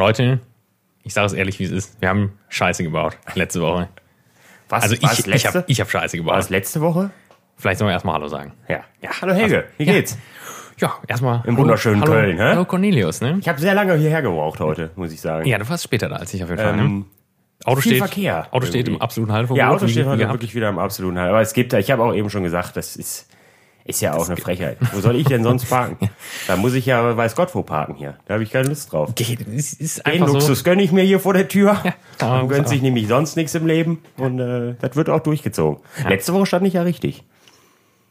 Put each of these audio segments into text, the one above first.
Leute, ich sage es ehrlich, wie es ist. Wir haben Scheiße gebaut letzte Woche. Was, Also ich, ich habe ich hab Scheiße war es gebaut. letzte Woche? Vielleicht sollen wir erstmal Hallo sagen. Ja. Ja, hallo Helge, wie ja. geht's? Ja, erstmal. Im wunderschönen hallo, Köln, hä? Hallo Cornelius, ne? Ich habe sehr lange hierher gebraucht heute, muss ich sagen. Ja, du warst später da als ich auf jeden Fall. Ähm, ne? Auto viel steht, Verkehr Auto steht im absoluten Halteverbot. Ja, Auto wie- steht wie heute wirklich wieder im absoluten Halt. Aber es gibt, ich habe auch eben schon gesagt, das ist, ist ja auch eine Frechheit. Wo soll ich denn sonst parken? Da muss ich ja, weiß Gott wo parken hier. Da habe ich keine Lust drauf. Geht, es ist Den einfach so. Luxus gönne ich mir hier vor der Tür. Ja, muss gönnt auch. sich nämlich sonst nichts im Leben. Und äh, das wird auch durchgezogen. Letzte Woche stand ich ja richtig.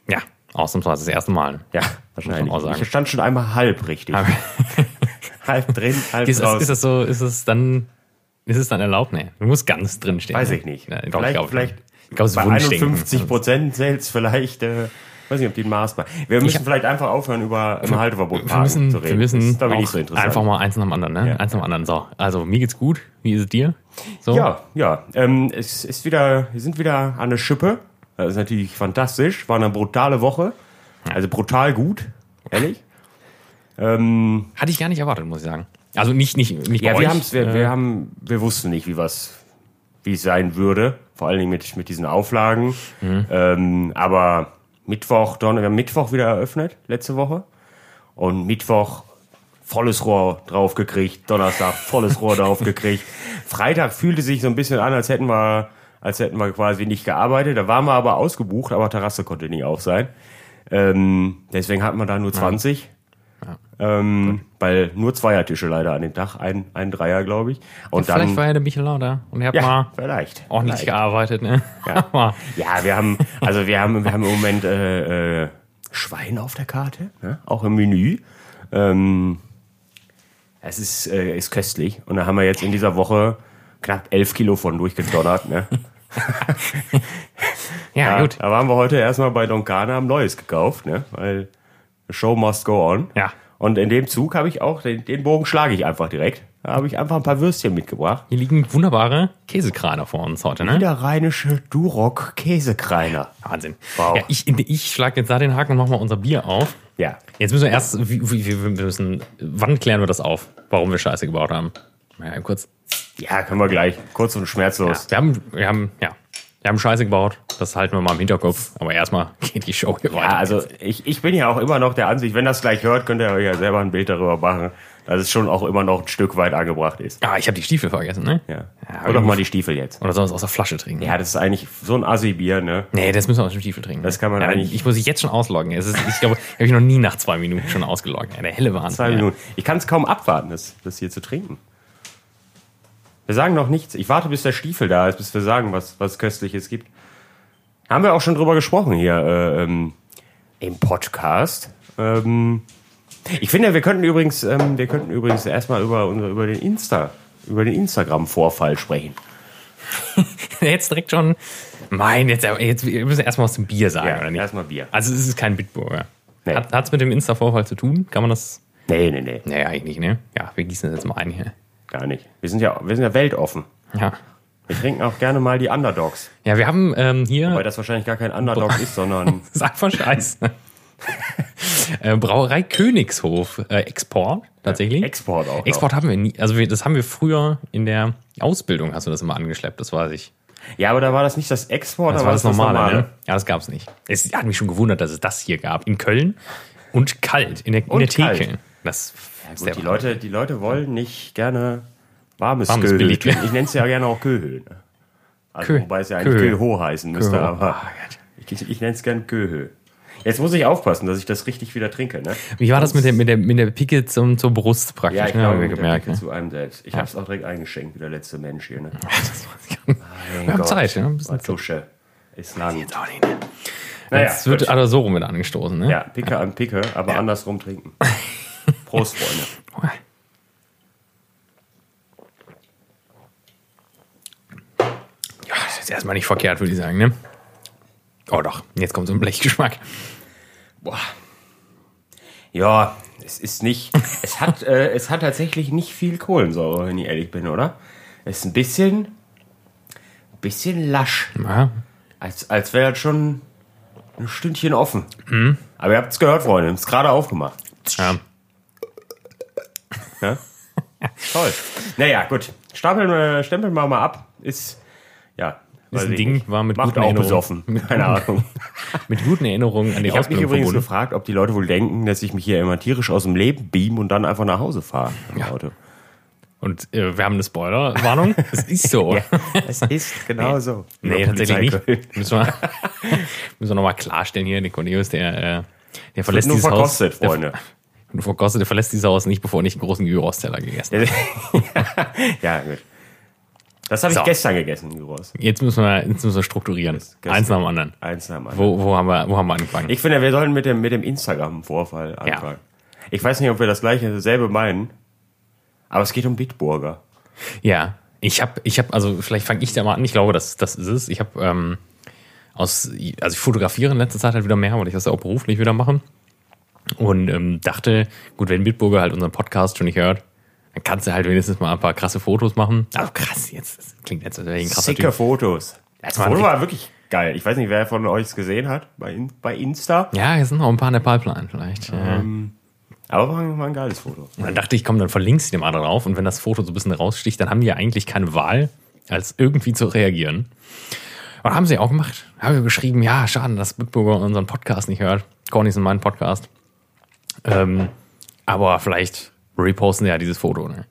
Ja, ausnahmsweise das erste Mal. Ja, wahrscheinlich. auch. Ich stand schon einmal halb richtig. Halb drin, halb ist, raus. ist das so, ist es dann, ist es dann erlaubt? Nee, du musst ganz drin stehen. Weiß ich nicht. Ja, ich vielleicht, glaub, vielleicht ich glaube, es ist bei Wunschdenken. 51 Prozent zählt vielleicht, äh, weiß nicht, ob die ein Maß war. Wir müssen hab- vielleicht einfach aufhören, über ein Halteverbot Wir müssen, zu reden. wir müssen das ist, ich, so interessant. einfach mal eins nach dem anderen, ne? Ja. Eins nach dem anderen. So, also mir geht's gut. Wie ist es dir? So? Ja, ja. Ähm, es ist wieder, wir sind wieder an der Schippe. Das ist natürlich fantastisch. War eine brutale Woche. Also brutal gut, ehrlich. Ähm, Hatte ich gar nicht erwartet, muss ich sagen. Also nicht, nicht, nicht ja, wir, haben's, wir, äh, wir haben, wir wussten nicht, wie was, wie es sein würde. Vor allen Dingen mit, mit diesen Auflagen. Mhm. Ähm, aber Mittwoch, Don wir haben Mittwoch wieder eröffnet, letzte Woche. Und Mittwoch volles Rohr drauf gekriegt, Donnerstag volles Rohr drauf gekriegt. Freitag fühlte sich so ein bisschen an, als hätten wir, als hätten wir quasi nicht gearbeitet. Da waren wir aber ausgebucht, aber Terrasse konnte nicht auf sein. Ähm, deswegen hatten wir da nur 20. Ähm, weil nur Zweiertische leider an dem Tag, ein, ein Dreier, glaube ich. Und Vielleicht dann, war ja der Michel da und ihr habt ja, mal vielleicht. auch nicht vielleicht. gearbeitet, ne? Ja. Ja, wir haben, also wir haben, wir haben im Moment äh, äh, Schwein auf der Karte, ne? auch im Menü. Ähm, es ist, äh, ist köstlich. Und da haben wir jetzt in dieser Woche knapp elf Kilo von durchgedonnert. Ne? ja, Ja, gut. Da waren wir heute erstmal bei Doncana, haben Neues gekauft, ne? weil the show must go on. Ja. Und in dem Zug habe ich auch, den, den Bogen schlage ich einfach direkt. Da habe ich einfach ein paar Würstchen mitgebracht. Hier liegen wunderbare Käsekraner vor uns heute, ne? Niederrheinische Duroc Käsekreiner. Wahnsinn. Wow. Ja, ich ich schlage jetzt da den Haken und mach mal unser Bier auf. Ja. Jetzt müssen wir erst, wie, wie, wir müssen, wann klären wir das auf, warum wir Scheiße gebaut haben? Ja, kurz. Ja, können wir gleich. Kurz und Ja, schmerzlos. wir haben, wir haben, ja, wir haben Scheiße gebaut. Das halten wir mal im Hinterkopf. Aber erstmal geht die Show hier Ja, weiter. also ich, ich bin ja auch immer noch der Ansicht, wenn das gleich hört, könnt ihr euch ja selber ein Bild darüber machen, dass es schon auch immer noch ein Stück weit angebracht ist. Ah, ich habe die Stiefel vergessen, ne? Ja. Ja, Hol doch mal die Stiefel jetzt. Oder soll es aus der Flasche trinken? Ja, das ist eigentlich so ein Assi-Bier, ne? Nee, das müssen wir aus dem Stiefel trinken. Das kann man ja, eigentlich- Ich muss sich jetzt schon ausloggen. Es ist, ich glaube, habe ich noch nie nach zwei Minuten schon ausgeloggt. Der helle Wahnsinn. Zwei. Minuten. Ich kann es kaum abwarten, das, das hier zu trinken. Wir sagen noch nichts. Ich warte, bis der Stiefel da ist, bis wir sagen, was, was Köstliches gibt. Haben wir auch schon drüber gesprochen hier äh, ähm, im Podcast. Ähm, ich finde, wir könnten übrigens, ähm, wir könnten übrigens erstmal über, über den Insta, über den Instagram-Vorfall sprechen. Jetzt direkt schon. Mein, jetzt, jetzt wir müssen erstmal was zum Bier sagen, oder nicht? erstmal Bier. Also es ist kein Bitburger. Nee. Hat es mit dem Insta-Vorfall zu tun? Kann man das? Nee, nee, nee, Nee, eigentlich nicht, ne? Ja, wir gießen das jetzt mal ein hier. Gar nicht. Wir sind ja, wir sind ja weltoffen. Ja. Wir trinken auch gerne mal die Underdogs. Ja, wir haben ähm, hier. Weil das wahrscheinlich gar kein Underdog ist, sondern Das ist einfach scheiße. äh, Brauerei Königshof äh, Export tatsächlich. Export auch. Export haben wir nie. Also wir, das haben wir früher in der Ausbildung, hast du das immer angeschleppt, das weiß ich. Ja, aber da war das nicht das Export, Das da war das normale, ne? Ja, das gab's nicht. Es hat mich schon gewundert, dass es das hier gab. In Köln und kalt, in der, in Und der Theke. kalt. Das ist Gut, die, Leute, die Leute wollen nicht gerne warmes, Warmes billig. trinken. Ich nenne es ja gerne auch Köhö. Ne? Also, Kö- wobei es ja eigentlich. Köho heißen müsste, Köho. aber Ah, ich, ich nenne es gerne Köhö. Jetzt muss ich aufpassen, dass ich das richtig wieder trinke. Ne? Wie war das mit der, mit der, mit der Picke zum, zur Brust praktisch? Ja, ich ne, glaube, mit gemerkt. Ne? zu einem selbst. Ich habe es auch direkt eingeschenkt, wie der letzte Mensch hier. Ne? Das ich nicht. Wir haben Zeit, ja, ein bisschen War Tusche. Ist lang. Jetzt auch nicht, ne? Naja, Jetzt wird gut. also so rum mit angestoßen, ne? ja, Picke an Picke, aber andersrum trinken. Prost, Freunde. Ja, das ist jetzt erstmal nicht verkehrt, würde ich sagen, ne? Oh doch, jetzt kommt so ein Blechgeschmack. Boah. Ja, es ist nicht. Es hat, äh, es hat tatsächlich nicht viel Kohlensäure, wenn ich ehrlich bin, oder? Es ist ein bisschen. bisschen lasch. Ja, Als, als wäre das schon ein Stündchen offen. Mhm. Aber ihr habt es gehört, Freunde. Es ist gerade aufgemacht. ja. Ja? Toll. Naja, gut. Stapeln wir, stempeln wir mal ab. Ist, ja. Ich Ding, nicht. war mit Macht guten auch Erinnerungen. besoffen. Mit Keine Ahnung. Mit guten Erinnerungen an die Ich habe mich übrigens verbunden. gefragt, ob die Leute wohl denken, dass ich mich hier immer tierisch aus dem Leben beam und dann einfach nach Hause fahre. im Ja. Auto. Und äh, wir haben eine Spoilerwarnung. Es ist so. Es ist genau so. Nee, tatsächlich nicht. Müssen wir, müssen wir nochmal klarstellen hier. Der Cornelius, der, äh, der verlässt dieses verkostet, Haus. Der, Nur verkostet, der verlässt dieses Haus nicht, bevor er nicht einen großen Gyros-Teller gegessen hat. ja, gut. Das habe ich So. gestern gegessen, Gyros. Jetzt müssen wir, jetzt müssen wir strukturieren. Gestern. Eins nach dem anderen. Eins nach dem anderen. Wo, wo, haben wir, wo haben wir angefangen? Ich finde, wir sollen mit dem, mit dem Instagram-Vorfall anfangen. Ich weiß nicht, ob wir das gleiche dasselbe meinen, aber es geht um Bitburger. Ja, ich habe, ich habe, also vielleicht fange ich da mal an. Ich glaube, das, das ist es. Ich habe ähm, aus, also ich fotografiere in letzter Zeit halt wieder mehr, weil ich das ja auch beruflich wieder mache. Und ähm, dachte, gut, wenn Bitburger halt unseren Podcast schon nicht hört, dann kannst du halt wenigstens mal ein paar krasse Fotos machen. Also krass, jetzt das klingt jetzt als wäre ich ein krasser Sicke Typ. Fotos. Das Foto war wirklich geil. Ich weiß nicht, wer von euch es gesehen hat bei, bei Insta, Ja, jetzt sind noch ein paar in der Pipeline vielleicht. Ja. aber war, war ein geiles Foto. Und dann dachte ich, komm, dann verlinkst du dem mal drauf. Und wenn das Foto so ein bisschen raussticht, dann haben die ja eigentlich keine Wahl, als irgendwie zu reagieren. Und haben sie auch gemacht. Haben wir geschrieben, ja, schade, dass Bitburger unseren Podcast nicht hört. Corny ist in meinem Podcast. Ähm, aber vielleicht reposten ja dieses Foto. Ne?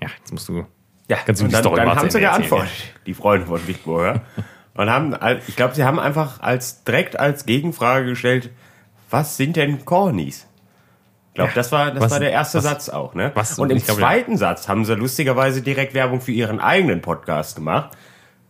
Ja, jetzt musst du. Ja, Kannst du die dann, Story dann haben sie geantwortet, die Freunde von Bitburger. und haben, ich glaube, sie haben einfach als direkt als Gegenfrage gestellt, was sind denn Cornies? Ich glaube, das war, das Was- war der erste was- Satz auch, ne? was- und im glaub, zweiten Satz haben sie lustigerweise direkt Werbung für ihren eigenen Podcast gemacht.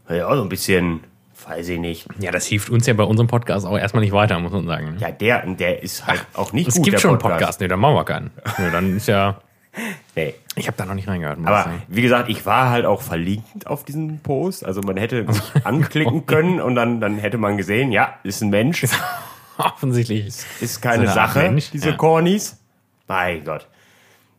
Ja, so ein bisschen, weiß ich nicht. Ja, das hilft uns ja bei unserem Podcast auch erstmal nicht weiter, muss man sagen. Ja, der, der ist halt auch nicht es gut, gibt der schon einen Podcast. Nee, dann machen wir keinen. Nee, dann ist ja. Nee. Ich habe da noch nicht reingehört. Aber wie gesagt, ich war halt auch verlinkt auf diesen Post. Also man hätte sich anklicken können und dann, dann hätte man gesehen, ja, ist ein Mensch, offensichtlich. ist keine So Sache, Mensch, diese ja. Cornies. Mein Gott.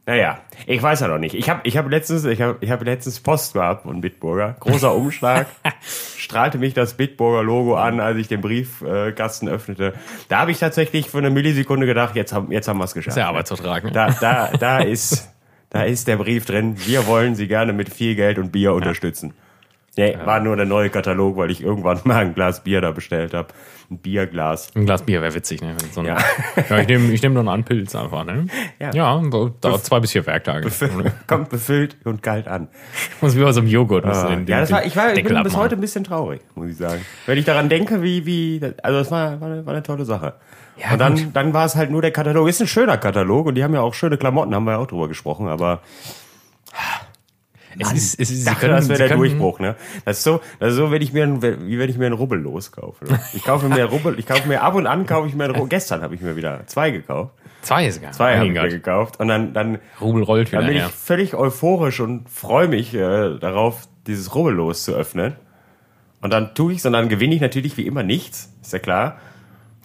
Naja, ich weiß ja noch nicht. Ich habe ich hab letztens, ich hab, ich hab letztens Post gehabt von Bitburger. Großer Umschlag. strahlte mich das Bitburger Logo an, als ich den Briefkasten öffnete. Da habe ich tatsächlich für eine Millisekunde gedacht, jetzt haben, jetzt haben wir es geschafft. Das ist ja Arbeitsvertrag. Ne? Da, da, da ist, da ist der Brief drin. Wir wollen Sie gerne mit viel Geld und Bier unterstützen. Nee, war nur der neue Katalog, weil ich irgendwann mal ein Glas Bier da bestellt habe. Ein Bierglas. Ein Glas Bier wäre witzig, ne? So ja. Ja. ich nehme ich nehm nur einen Pilz einfach, ne? Ja. Ja, dauert zwei bis vier Werktage. Kommt befüllt und kalt an. Muss wie bei so einem Joghurt. Ah, den- ja, das war, ich, war, ich bin bis heute ein bisschen traurig, muss ich sagen. Wenn ich daran denke, wie, wie, also es war, war, eine, war eine tolle Sache. Ja, und dann, gut. dann war es halt nur der Katalog. Ist ein schöner Katalog und die haben ja auch schöne Klamotten, haben wir ja auch drüber gesprochen, aber Es ist, es ist, ich dachte, können, das wäre der können, Durchbruch, ne? Das ist so, das ist so, wenn ich mir, ein, wie wenn ich mir einen Rubbel loskaufe. Ne? Ich kaufe mir Rubbel, ich kaufe mir ab und an kaufe ich mir einen Rubbel. Gestern habe ich mir wieder zwei gekauft. Zwei sogar. Zwei habe ich mir gekauft und dann, dann, Rubel rollt wieder, dann bin ja. ich völlig euphorisch und freue mich äh, darauf, dieses Rubbellos zu öffnen. Und dann tue ich's und dann gewinne ich natürlich wie immer nichts, ist ja klar.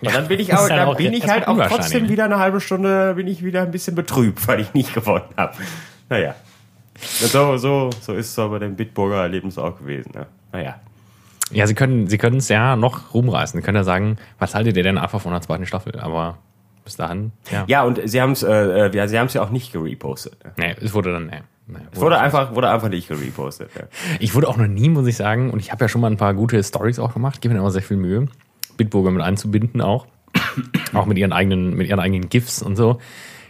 Und dann bin ich aber, ist dann auch bin ich halt auch trotzdem ne? wieder eine halbe Stunde, bin ich wieder ein bisschen betrübt, weil ich nicht gewonnen habe. Naja. So, so, so ist es aber dem Bitburger Erlebnis auch gewesen. Ne? Naja. Ja, sie können sie es ja noch rumreißen. Sie können ja sagen, was haltet ihr denn einfach von der zweiten Staffel? Aber bis dahin, ja. Ja, und sie haben es äh, äh, ja, sie ja auch nicht gerepostet. Ne? Nee, es wurde dann, nee. nee Es wurde einfach, wurde einfach nicht gerepostet. Ne? Ich wurde auch noch nie, muss ich sagen, und ich habe ja schon mal ein paar gute Stories auch gemacht, gebe mir immer sehr viel Mühe, Bitburger mit einzubinden auch. auch mit ihren eigenen, mit ihren eigenen GIFs und so.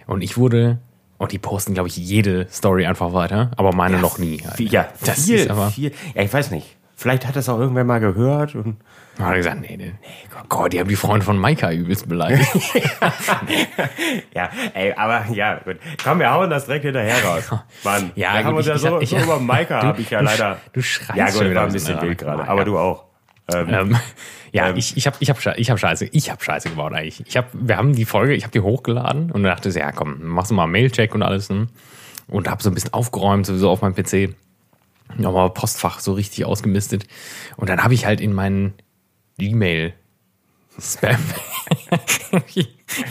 Und ich wurde, und die posten, glaube ich, jede Story einfach weiter, aber meine noch nie. halt. Ja, das viel, ist aber. viel. Ja, ich weiß nicht. Vielleicht hat das auch irgendwer mal gehört und Da hat er gesagt, nee, nee, nee, Gott, die haben die Freunde von Maika übelst beleidigt. Ja, ey, aber ja, gut. Komm, wir hauen das direkt hinterher raus. Mann, Ja, wir haben gut, uns ja ich- so, ich- so über Maika habe ich ja leider. du schreist Ja, schon gut, wieder war ein bisschen wild gerade. Ja. Aber du auch. Ähm, ähm, ja, Ähm. ich, ich habe ich hab, ich hab Scheiße, ich habe Scheiße gebaut eigentlich. Ich hab, wir haben die Folge, ich habe die hochgeladen und dachte, so, ja komm, machst du mal einen Mailcheck und alles. Ne? Und habe so ein bisschen aufgeräumt, sowieso auf meinem PC. Nochmal Postfach so richtig ausgemistet. Und dann habe ich halt in meinen Gmail Spam,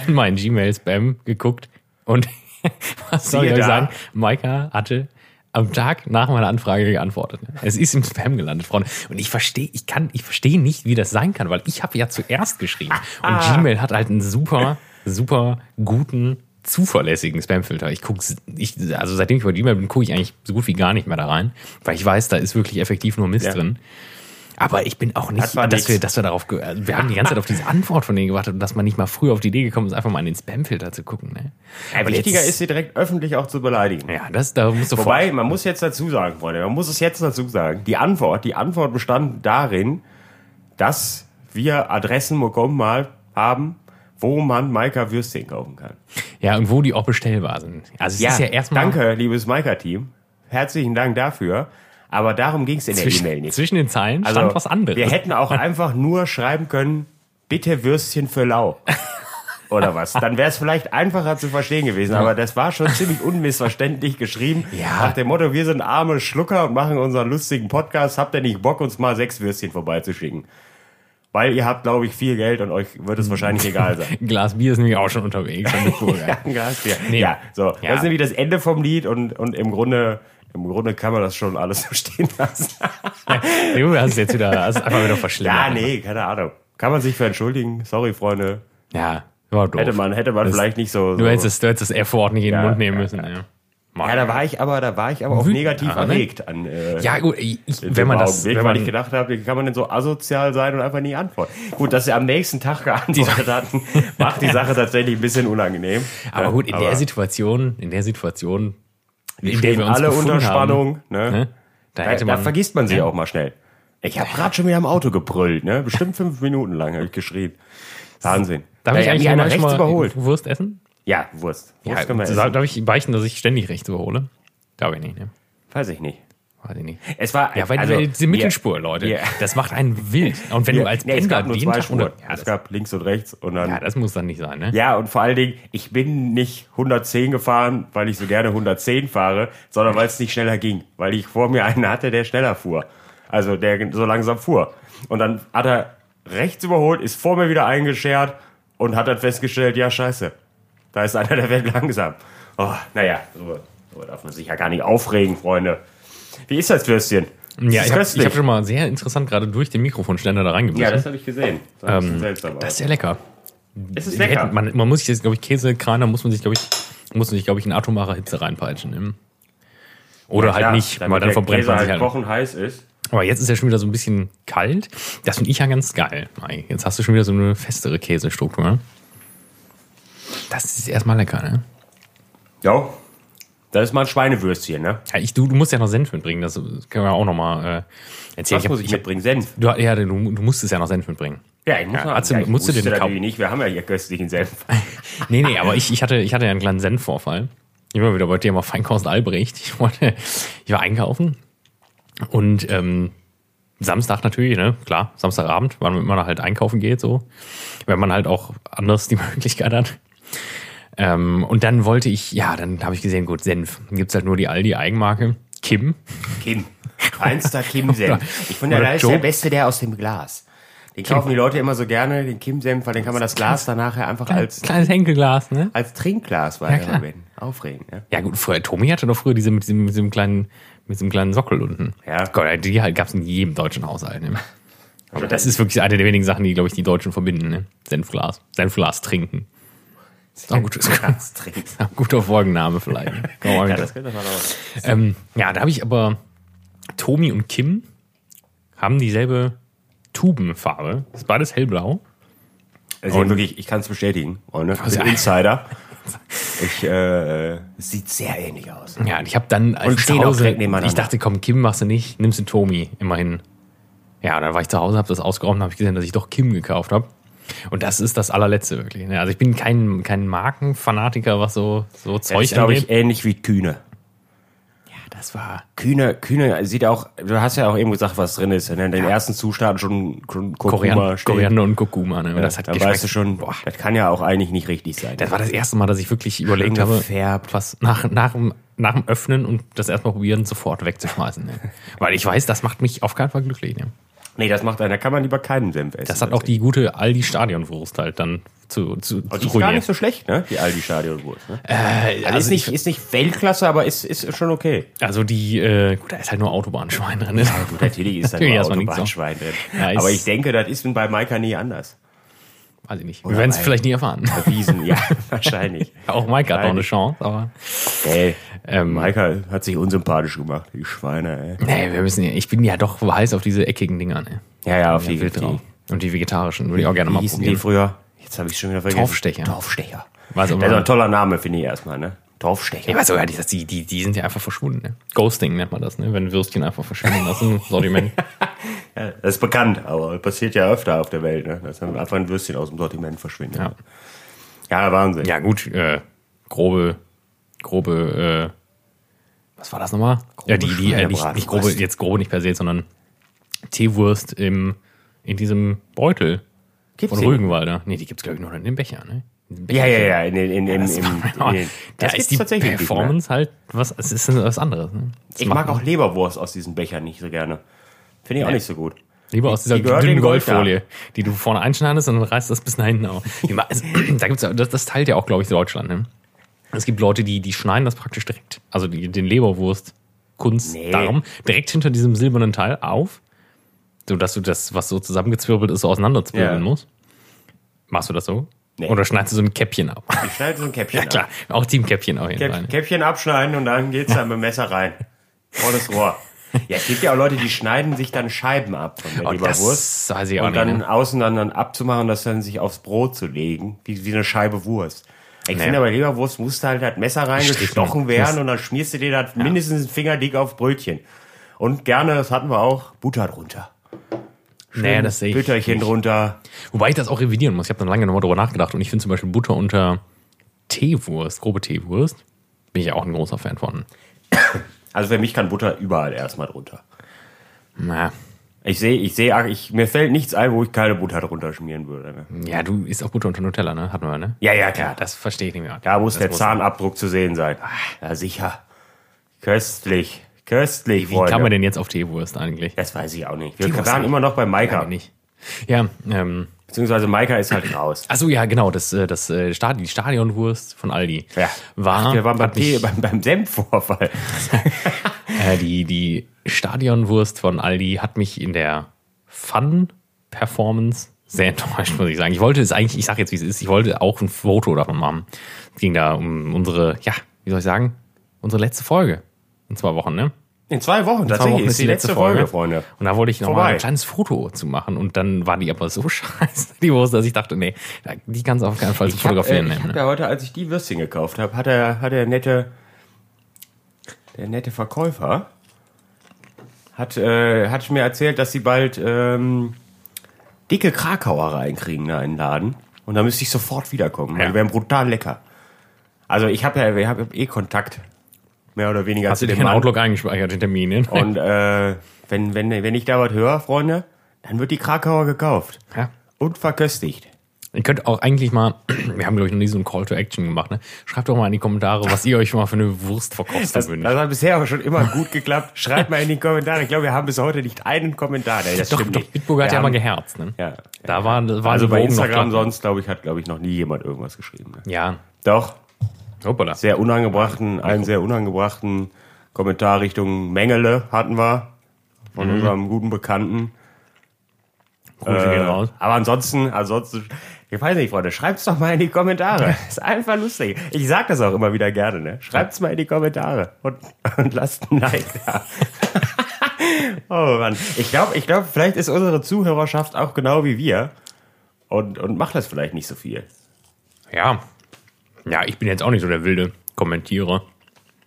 in meinen Gmail Spam geguckt und was soll ich euch sagen? Maika hatte am Tag nach meiner Anfrage geantwortet. Es ist im Spam gelandet, Freunde. Und ich verstehe, ich kann, ich verstehe nicht, wie das sein kann, weil ich habe ja zuerst geschrieben. Und Gmail hat halt einen super, super guten zuverlässigen Spamfilter. Ich gucke, ich, also seitdem ich bei Gmail bin, gucke ich eigentlich so gut wie gar nicht mehr da rein, weil ich weiß, da ist wirklich effektiv nur Mist Ja. drin. Aber ich bin auch nicht, dass nix. wir, dass wir darauf, also wir haben die ganze Zeit auf diese Antwort von denen gewartet und dass man nicht mal früher auf die Idee gekommen ist, einfach mal in den Spamfilter zu gucken. Ne? Ja, wichtiger jetzt- ist, sie direkt öffentlich auch zu beleidigen. Ja, das, da musst du Wobei, man muss jetzt dazu sagen, Freunde, man muss es jetzt dazu sagen, die Antwort, die Antwort bestand darin, dass wir Adressen bekommen mal haben, wo man Maika Würstchen kaufen kann. Ja, und wo die auch bestellbar sind. Also es ist ja erstmal danke, liebes Maika-Team. Herzlichen Dank dafür. Aber darum ging es in der zwischen, E-Mail nicht. zwischen den Zeilen Also, stand was anderes. Wir hätten auch einfach nur schreiben können, bitte Würstchen für lau. Oder was? Dann wäre es vielleicht einfacher zu verstehen gewesen. Aber das war schon ziemlich unmissverständlich geschrieben. Ja. Nach dem Motto, wir sind arme Schlucker und machen unseren lustigen Podcast. Habt ihr nicht Bock, uns mal sechs Würstchen vorbeizuschicken? Weil ihr habt, glaube ich, viel Geld und euch wird es wahrscheinlich egal sein. Ein Glas Bier ist nämlich auch schon unterwegs. Ja, ein Gasbier. Nee. Ja, so. Ja. Das ist nämlich das Ende vom Lied und, und im Grunde, im Grunde kann man das schon alles so stehen lassen. du hast es jetzt wieder, hast einfach wieder verschlimmert. Ja, nee, keine Ahnung. Kann man sich für entschuldigen. Sorry, Freunde. Ja, war doof. Hätte man, hätte man Das- vielleicht nicht so. Du so. hättest das, du hättest das F-Wort nicht in den Ja, Mund nehmen ja, müssen. Ja, ja, da war ich aber, da war ich aber auch negativ ja, ne? erregt an. Äh, ja gut, ich, wenn man das, Augenblick, wenn weil man, ich gedacht habe, wie kann man denn so asozial sein und einfach nie antworten? Gut, dass sie am nächsten Tag geantwortet hatten, macht die Sache tatsächlich ein bisschen unangenehm. aber Ja, gut, in aber der Situation, in der Situation, in uns alle unter Spannung, ne? ne? da Da, da vergisst man sich Ja. auch mal schnell. Ich habe gerade schon wieder im Auto gebrüllt, ne? Bestimmt fünf Minuten lang habe ich geschrien. Wahnsinn. Darf Da ich eigentlich einer manchmal rechts überholt? Wurst essen? Ja, Wurst. Wurst Ja, können wir darf essen. darf ich beichten, dass ich ständig rechts überhole? Darf ich nicht, ne? Weiß ich nicht. Weiß ich nicht. Es war Ja, weil also, diese Mittelspur, Leute, Ja. das macht einen wild. Und wenn Ja, du als nee, jeden zwei Tag Spuren. ja, es gab links und rechts und dann ja, das muss dann nicht sein, ne? Ja, und vor allen Dingen, ich bin nicht 110 gefahren, weil ich so gerne 110 fahre, sondern weil es nicht schneller ging. Weil ich vor mir einen hatte, der schneller fuhr. Also der so langsam fuhr. Und dann hat er rechts überholt, ist vor mir wieder eingeschert und hat dann festgestellt, ja scheiße, da ist einer, der wird langsam. Oh, naja, so, so darf man sich ja gar nicht aufregen, Freunde. Wie ist das Würstchen? Ja, ich habe hab schon mal sehr interessant gerade durch den Mikrofonständer da ja, reingebissen. das habe ich gesehen. Das ähm, seltsam das ist sehr lecker. Es ist lecker. Man, man muss sich jetzt, glaube ich, Käsekreiner muss man sich, glaube ich, muss man sich, glaube ich, in atomare Hitze reinpeitschen. ne? Oder halt Klar, nicht, damit weil dann der verbrennt Käse man sich halt halt. kochen heiß ist. Aber jetzt ist ja schon wieder so ein bisschen kalt. Das finde ich ja ganz geil. Mai, Jetzt hast du schon wieder so eine festere Käsestruktur. ne? Das ist erstmal lecker, ne? Ja. Das ist mal ein Schweinewürstchen, ne? Ja, ich, du, du musst ja noch Senf mitbringen, das können wir auch noch mal äh, erzählen. Was hab- muss ich hab- mitbringen? Senf. Du, ja, du, du musstest ja noch Senf mitbringen. Ja, ich muss Ja, mal, hast du- ja, ich musst du den natürlich nicht. Wir haben ja hier köstlichen Senf. Nee, nee, aber ich, ich, hatte, ich hatte ja einen kleinen Senfvorfall. Ich war wieder bei Thema Feinkost Albrecht. Ich, wollte, ich war einkaufen und ähm, Samstag natürlich, ne? Klar, Samstagabend, wann man halt einkaufen geht, so. Wenn man halt auch anders die Möglichkeit hat. Ähm, und dann wollte ich, ja, dann habe ich gesehen, gut, Senf. Dann gibt's halt nur die Aldi-Eigenmarke. Kim. Kim. Feinster Kim-Senf. Ich finde, da ist der Beste der aus dem Glas. Den kaufen die Leute immer so gerne, den Kim-Senf, weil dann kann man das Glas dann nachher einfach als, Kleines Henkelglas, ne? als Trinkglas weiterverwenden. Aufregen, ne? Ja gut, früher, Tommy hatte doch früher diese mit diesem, mit diesem kleinen, mit diesem kleinen Sockel unten. Ja. Gott, die halt gab's in jedem deutschen Haushalt. Ne? Aber das ist wirklich eine der wenigen Sachen, die, glaube ich, die Deutschen verbinden. Ne? Senfglas. Senfglas trinken. Ist auch ein gutes, Glas trinken. ein guter Folgenname vielleicht. Ja, das könnte man auch. ähm, ja, da habe ich aber Tomi und Kim haben dieselbe Tubenfarbe. Das ist beides hellblau. Also wirklich, ich kann es bestätigen, Freunde. Ich bin Insider. Ich, äh, es sieht sehr ähnlich aus. Ja, und ich habe dann als Und ich zu auch Hause, direkt nebeneinander. ich dachte, komm, Kim machst du nicht, nimmst du Tomi, immerhin. Ja, dann war ich zu Hause, habe das ausgeräumt, habe ich gesehen, dass ich doch Kim gekauft habe. Und das ist das allerletzte wirklich. ne? Also ich bin kein, kein Markenfanatiker, was so, so Das Zeug ist, glaube ich, ähnlich wie Kühne. ja, das war. Kühne, Kühne sieht auch, du hast ja auch eben gesagt, was drin ist. Ne? In den ersten Zutaten schon, schon Koriander. Koriander und Kurkuma. Ne? Und das hat Dann weißt du schon, Boah, das kann ja auch eigentlich nicht richtig sein. das war das erste Mal, dass ich wirklich überlegt habe, gefärbt. was nach, nach, dem, nach dem Öffnen und das erstmal probieren, sofort wegzuschmeißen. Ne? Weil ich weiß, das macht mich auf keinen Fall glücklich. Ne? Nee, das macht einer, kann man lieber keinen Senf essen. Das hat auch die gute Aldi-Stadionwurst halt dann zu, zu, Aber zu die ist gar nicht so schlecht, ne? Die Aldi Stadionwurst. Ne? Äh, Also ist nicht, ist nicht Weltklasse, aber ist, ist schon okay. Also die, äh, gut, da ist halt nur Autobahnschwein drin. Ne? Gut, natürlich ist da nur Autobahnschwein drin. Ja, aber ich denke, das ist bei Maika nie anders. Weiß ich nicht. Wir werden es vielleicht nie erfahren. Wiesen, ja, wahrscheinlich. Auch Mike hat noch eine. Chance, aber. Ey, Ähm, Maika hat sich unsympathisch gemacht, die Schweine, ey. nee, wir müssen ja, ich bin ja doch heiß auf diese eckigen Dinger, ne? Ja, ja, auf Ja, die, die, drauf. Und die vegetarischen würde ich auch gerne mal hießen die probieren. früher? Jetzt habe ich schon wieder vergessen. Torfstecher. Torfstecher. Weiß Das aber- ist ein toller Name, finde ich erstmal, ne? Torfstecher. Ich weiß sogar nicht, dass die, die, die sind ja einfach verschwunden, ne? Ghosting nennt man das, ne? Wenn Würstchen einfach verschwinden lassen, Sortiment. Ja, das ist bekannt, aber passiert ja öfter auf der Welt, ne? Dass dann einfach ein Würstchen aus dem Sortiment verschwindet. Ja. Ja, Wahnsinn. Ja, gut, äh, grobe, grobe, äh, was war das nochmal? Ja, die, die, äh, nicht, nicht grobe, jetzt grobe nicht per se, sondern Teewurst im, in diesem Beutel Gibt's von? Rügenwalder. Nee, die gibt's glaube ich nur in dem Becher, ne? Ja, ja, ja, in in, in, Das, in, in, in, das ist die tatsächlich nicht mehr. Performance halt, was, es ist was anderes, ne? Ich mag auch Leberwurst aus diesen Bechern nicht so gerne. Finde ich auch nicht so gut. Lieber aus dieser die dünnen in Gold, Goldfolie, die du vorne einschneidest und dann reißt das bis nach hinten auf. Also, da gibt's ja, das, das teilt ja auch, glaube ich, Deutschland. Ne? Es gibt Leute, die, die schneiden das praktisch direkt, also die, den Leberwurst, Kunstdarm, direkt hinter diesem silbernen Teil auf, sodass du das, was so zusammengezwirbelt ist, so auseinanderzwirbeln Ja. musst. Machst du das so? Nee. Oder schneidest du so ein Käppchen ab? Ich schneide so ein Käppchen Ja klar, auch Teamkäppchen auf jeden ab. Fall. Käpp, Käppchen abschneiden und dann geht's dann mit dem Messer rein. Volles Rohr. Ja, es gibt ja auch Leute, die schneiden sich dann Scheiben ab von der Oh, Leberwurst. das weiß ich auch Und nicht. dann Ne? außen dann, dann abzumachen, das dann sich aufs Brot zu legen, wie, wie eine Scheibe Wurst. Ich Nee. finde aber Leberwurst musste halt das Messer reingestochen werden und dann schmierst du dir das mindestens einen Finger dick auf Brötchen. Und gerne, das hatten wir auch, Butter drunter. Nee, das sehe ich. Bütterchen nicht. drunter. Wobei ich das auch revidieren muss. Ich habe dann lange nochmal drüber nachgedacht und ich finde zum Beispiel Butter unter Teewurst, grobe Teewurst, bin ich ja auch ein großer Fan von. Also für mich kann Butter überall erstmal drunter. Na, Ich sehe, ich sehe, ich, mir fällt nichts ein, wo ich keine Butter drunter schmieren würde. Ne? ja, du isst auch Butter unter Nutella, ne? Hatten wir, ne? Ja, ja, klar. Ja, das verstehe ich nicht mehr. Da muss das der Zahnabdruck zu sehen sein. Ja, sicher. Köstlich. Köstlich, Wie Freunde. kam man denn jetzt auf Teewurst eigentlich? Das weiß ich auch nicht. Wir Teewurst waren immer noch bei Maika. Ja, nicht. Ja, ähm, Beziehungsweise Maika ist halt raus. achso, ja, genau, das, äh, das äh, Stadion, die Stadionwurst von Aldi Ja. war, Wir waren beim, Tee, beim, beim Senfvorfall. Äh, die, die Stadionwurst von Aldi hat mich in der Fun-Performance sehr enttäuscht, muss ich sagen. Ich wollte es eigentlich, ich sage jetzt, wie es ist, ich wollte auch ein Foto davon machen. Es ging da um unsere, ja, wie soll ich sagen, unsere letzte Folge. In zwei Wochen, ne? In zwei Wochen, tatsächlich. Wochen ist die letzte Folge, Freunde. Und da wollte ich noch mal Vorbei. ein kleines Foto zu machen und dann war die aber so scheiße, die Wurst, dass ich dachte, nee, die kannst du auf keinen Fall zu Ich habe äh, fotografieren ich nehmen. hab Ne? ja heute, als ich die Würstchen gekauft habe, hat der, hat der nette, der nette Verkäufer hat, äh, hat mir erzählt, dass sie bald ähm, dicke Krakauer reinkriegen da in den Laden. Und da müsste ich sofort wiederkommen. Ja. Die wären brutal lecker. Also ich habe ja, ich hab eh Kontakt, mehr oder weniger Hast du dem in. Outlook eingespeichert, den Termin? Ne? Und äh, wenn, wenn, wenn ich da was höre, Freunde, dann wird die Krakauer gekauft Ja. und verköstigt. Ihr könnt auch eigentlich mal, wir haben glaube ich noch nie so einen Call to Action gemacht, ne? Schreibt doch mal in die Kommentare, was ihr euch mal für eine Wurstverkostung Das, wünscht. das hat bisher aber schon immer gut geklappt. Schreibt mal in die Kommentare. Ich glaube, wir haben bis heute nicht einen Kommentar. Nee, das doch, stimmt doch, nicht. Bitburger hat ja mal geherzt, ne? Ja. Da war, war Also bei Instagram sonst, glaube ich, hat, glaube ich, noch nie jemand irgendwas geschrieben. Ne? Ja, Doch, hoppala. sehr unangebrachten, einen sehr unangebrachten Kommentar Richtung Mengele hatten wir von Mhm. unserem guten Bekannten. Grüße gehen Äh, raus. aber ansonsten, ansonsten, ich weiß nicht, Freunde, schreibt's doch mal in die Kommentare. Ist einfach lustig. Ich sag das auch immer wieder gerne, ne? Schreibt's mal in die Kommentare und, und lasst ein Like da. oh Mann. Ich glaube, ich glaube, vielleicht ist unsere Zuhörerschaft auch genau wie wir und, und macht das vielleicht nicht so viel. Ja. Ja, ich bin jetzt auch nicht so der wilde Kommentierer.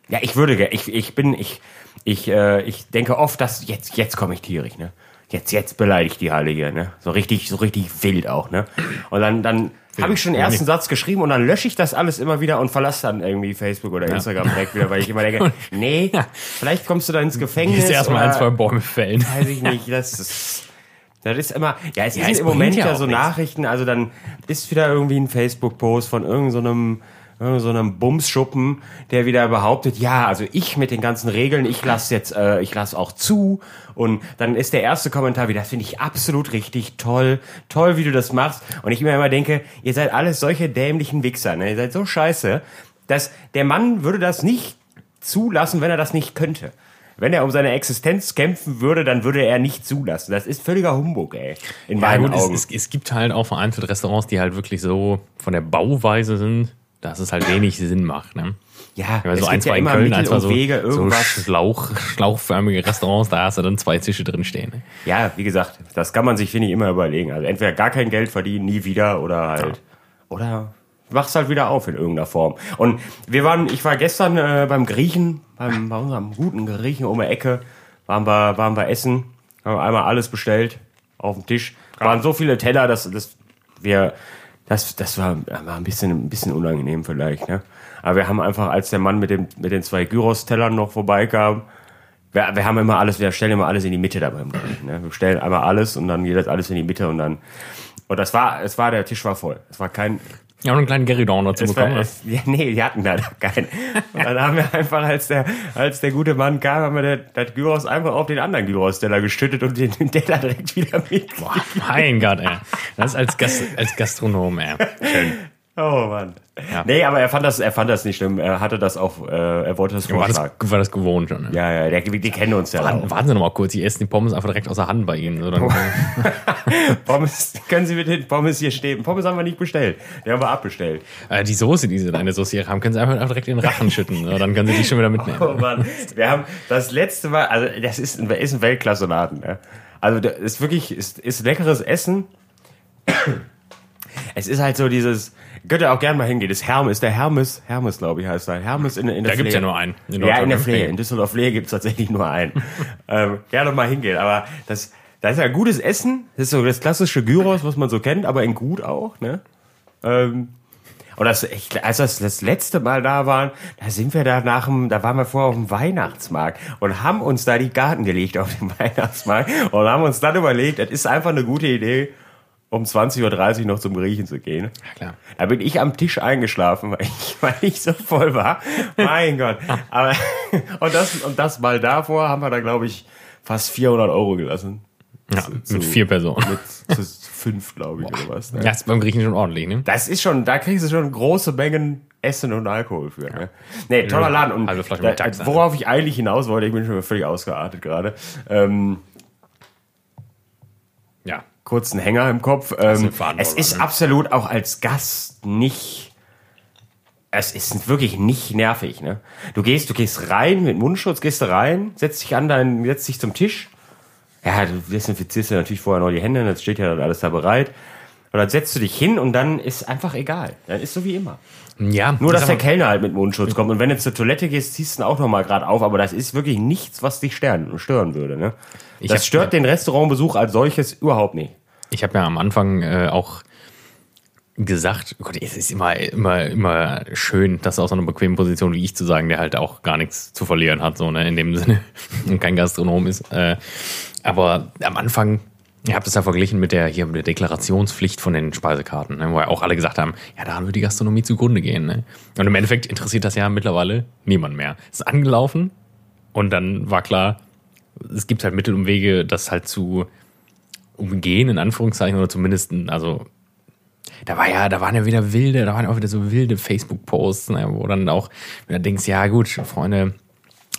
Ja, ich würde, ich, ich bin, ich, ich, äh, ich denke oft, dass jetzt, jetzt komme ich tierig, ne? Jetzt, jetzt beleidigt die Halle hier, ne? So richtig, so richtig wild auch, ne? Und dann, dann habe ich schon den ersten Satz geschrieben und dann lösche ich das alles immer wieder und verlasse dann irgendwie Facebook oder Instagram direkt wieder, weil ich immer denke, nee, vielleicht kommst du da ins Gefängnis. Ist erstmal ein, zwei Bäume fällen. weiß ich nicht, das ist, das ist immer, ja, es Ja, sind im Moment ja ja so nichts. Nachrichten, also dann ist wieder irgendwie ein Facebook-Post von irgendeinem so einem, irgend so einem Bumsschuppen, der wieder behauptet, ja, also ich mit den ganzen Regeln, ich lasse jetzt, äh, ich lasse auch zu und dann ist der erste Kommentar wieder, das finde ich absolut richtig toll, toll, wie du das machst und ich mir immer denke, ihr seid alles solche dämlichen Wichser, ne? ihr seid so scheiße, dass der Mann würde das nicht zulassen, wenn er das nicht könnte. Wenn er um seine Existenz kämpfen würde, dann würde er nicht zulassen. Das ist völliger Humbug, ey. In Ja, meinen gut, es, Augen. es, es gibt halt auch vereinzelt Restaurants, die halt wirklich so von der Bauweise sind, dass es halt wenig Sinn macht. Ne? ja, Ja, so es ein, gibt ja zwei in immer Köln, Mittel und so, Wege, so irgendwas. Schlauch, schlauchförmige Restaurants, da hast du dann zwei Tische drin stehen. Ne? Ja, wie gesagt, das kann man sich, finde ich, immer überlegen. Also entweder gar kein Geld verdienen, nie wieder, oder halt, oder mach's halt wieder auf in irgendeiner Form. Und wir waren, ich war gestern äh, beim Griechen, beim, bei unserem guten Griechen um die Ecke, waren wir, waren wir essen, haben einmal alles bestellt auf dem Tisch. Waren so viele Teller, dass, dass wir, das, das war, war ein bisschen, ein bisschen unangenehm vielleicht, ne? Aber wir haben einfach, als der Mann mit dem, mit den zwei Gyros-Tellern noch vorbeikam, wir, wir haben immer alles, wir stellen immer alles in die Mitte da beim Griechen. Ne? Wir stellen einmal alles und dann geht das alles in die Mitte und dann. Und das war, es war, der Tisch war voll. Es war kein. Ja, und einen kleinen Gary Down dazu Es war, bekommen. ne? es, ja, nee, die hatten da keinen. Und dann haben wir einfach, als der, als der gute Mann kam, haben wir der, das Gyros einfach auf den anderen Gyros-Teller geschüttet und den, den Teller direkt wieder mit. Boah, mein Gott, ey. Das ist als, Gast, als Gastronom, ey. Schön. Oh Mann. Ja. Nee, aber er fand das, er fand das nicht schlimm. Er hatte das auch, äh, er wollte das War das, vorschlagen. war das gewohnt schon. Ne? Ja, ja, der, die kennen uns ja auch. Warten, warten Sie noch mal kurz, ich esse die Pommes einfach direkt aus der Hand bei Ihnen. So, dann, Pommes, können Sie mit den Pommes hier stehen? Pommes haben wir nicht bestellt. Die haben wir abbestellt. äh, die Soße, die Sie in der Sauciere haben, können Sie einfach, einfach direkt in den Rachen schütten. So, dann können Sie die schon wieder mitnehmen. Oh Mann. Wir haben das letzte Mal, also das ist ein, ist ein Weltklasse-Laden. Ne? Also das ist wirklich, ist, ist leckeres Essen. Es ist halt so dieses, könnt ihr auch gerne mal hingehen. Das Hermes, der Hermes, Hermes glaube ich heißt er. Hermes in, in der Da gibt's ja Flehe. nur einen. In ja, in der ne? Flehe. In Düsseldorf Flehe gibt's tatsächlich nur einen. ähm, gerne mal hingehen. Aber das, das ist ja gutes Essen. Das ist so das klassische Gyros, was man so kennt, aber in gut auch. Ne? Ähm, und das, ich, als das das letzte Mal da waren, da sind wir da nach dem, da waren wir vorher auf dem Weihnachtsmarkt und haben uns da die Garten gelegt auf dem Weihnachtsmarkt und haben uns dann überlegt, es ist einfach eine gute Idee, um 20.30 Uhr noch zum Griechen zu gehen. Ja, klar. Da bin ich am Tisch eingeschlafen, weil ich, weil ich so voll war. Mein Gott. Aber, und das, und das mal davor haben wir da, glaube ich, fast 400 Euro gelassen. Ja, mit vier Personen. Mit zu fünf, glaube ich, oder was. Ne? Ja, ist beim Griechen schon ordentlich, ne? Das ist schon, da kriegst du schon große Mengen Essen und Alkohol für. Ne? Nee, toller Laden. Und Halbe Flasche da, Tax, worauf ich eigentlich hinaus wollte, ich bin schon völlig ausgeartet gerade. Ähm, Ja. Kurzen Hänger im Kopf. Ähm, es ist absolut auch als Gast nicht. Es ist wirklich nicht nervig, ne? Du gehst, du gehst rein mit Mundschutz, gehst du rein, setzt dich an deinen, setzt dich zum Tisch. Ja, du desinfizierst dir natürlich vorher noch die Hände, das steht ja dann alles da bereit. Und dann setzt du dich hin und dann ist einfach egal. Dann ist so wie immer. Ja, Nur, dass der Kellner halt mit Mundschutz kommt. Und wenn du zur Toilette gehst, ziehst du ihn auch noch mal gerade auf. Aber das ist wirklich nichts, was dich stören, stören würde. Ne? Das hab- stört den Restaurantbesuch als solches überhaupt nicht. ich habe ja am Anfang äh, auch gesagt, Gott, es ist immer, immer, immer schön, das aus so einer bequemen Position wie ich zu sagen, der halt auch gar nichts zu verlieren hat, so ne, in dem Sinne und kein Gastronom ist. Äh, aber am Anfang, ihr habt es ja verglichen mit der hier mit der Deklarationspflicht von den Speisekarten, ne, wo ja auch alle gesagt haben, ja, daran wird die Gastronomie zugrunde gehen. Ne? Und im Endeffekt interessiert das ja mittlerweile niemand mehr. Es ist angelaufen und dann war klar, es gibt halt Mittel und Wege, das halt zu umgehen, in Anführungszeichen, oder zumindest, also, da war ja, da waren ja wieder wilde, da waren auch wieder so wilde Facebook-Posts, ne, wo dann auch, wenn du denkst, ja gut, Freunde,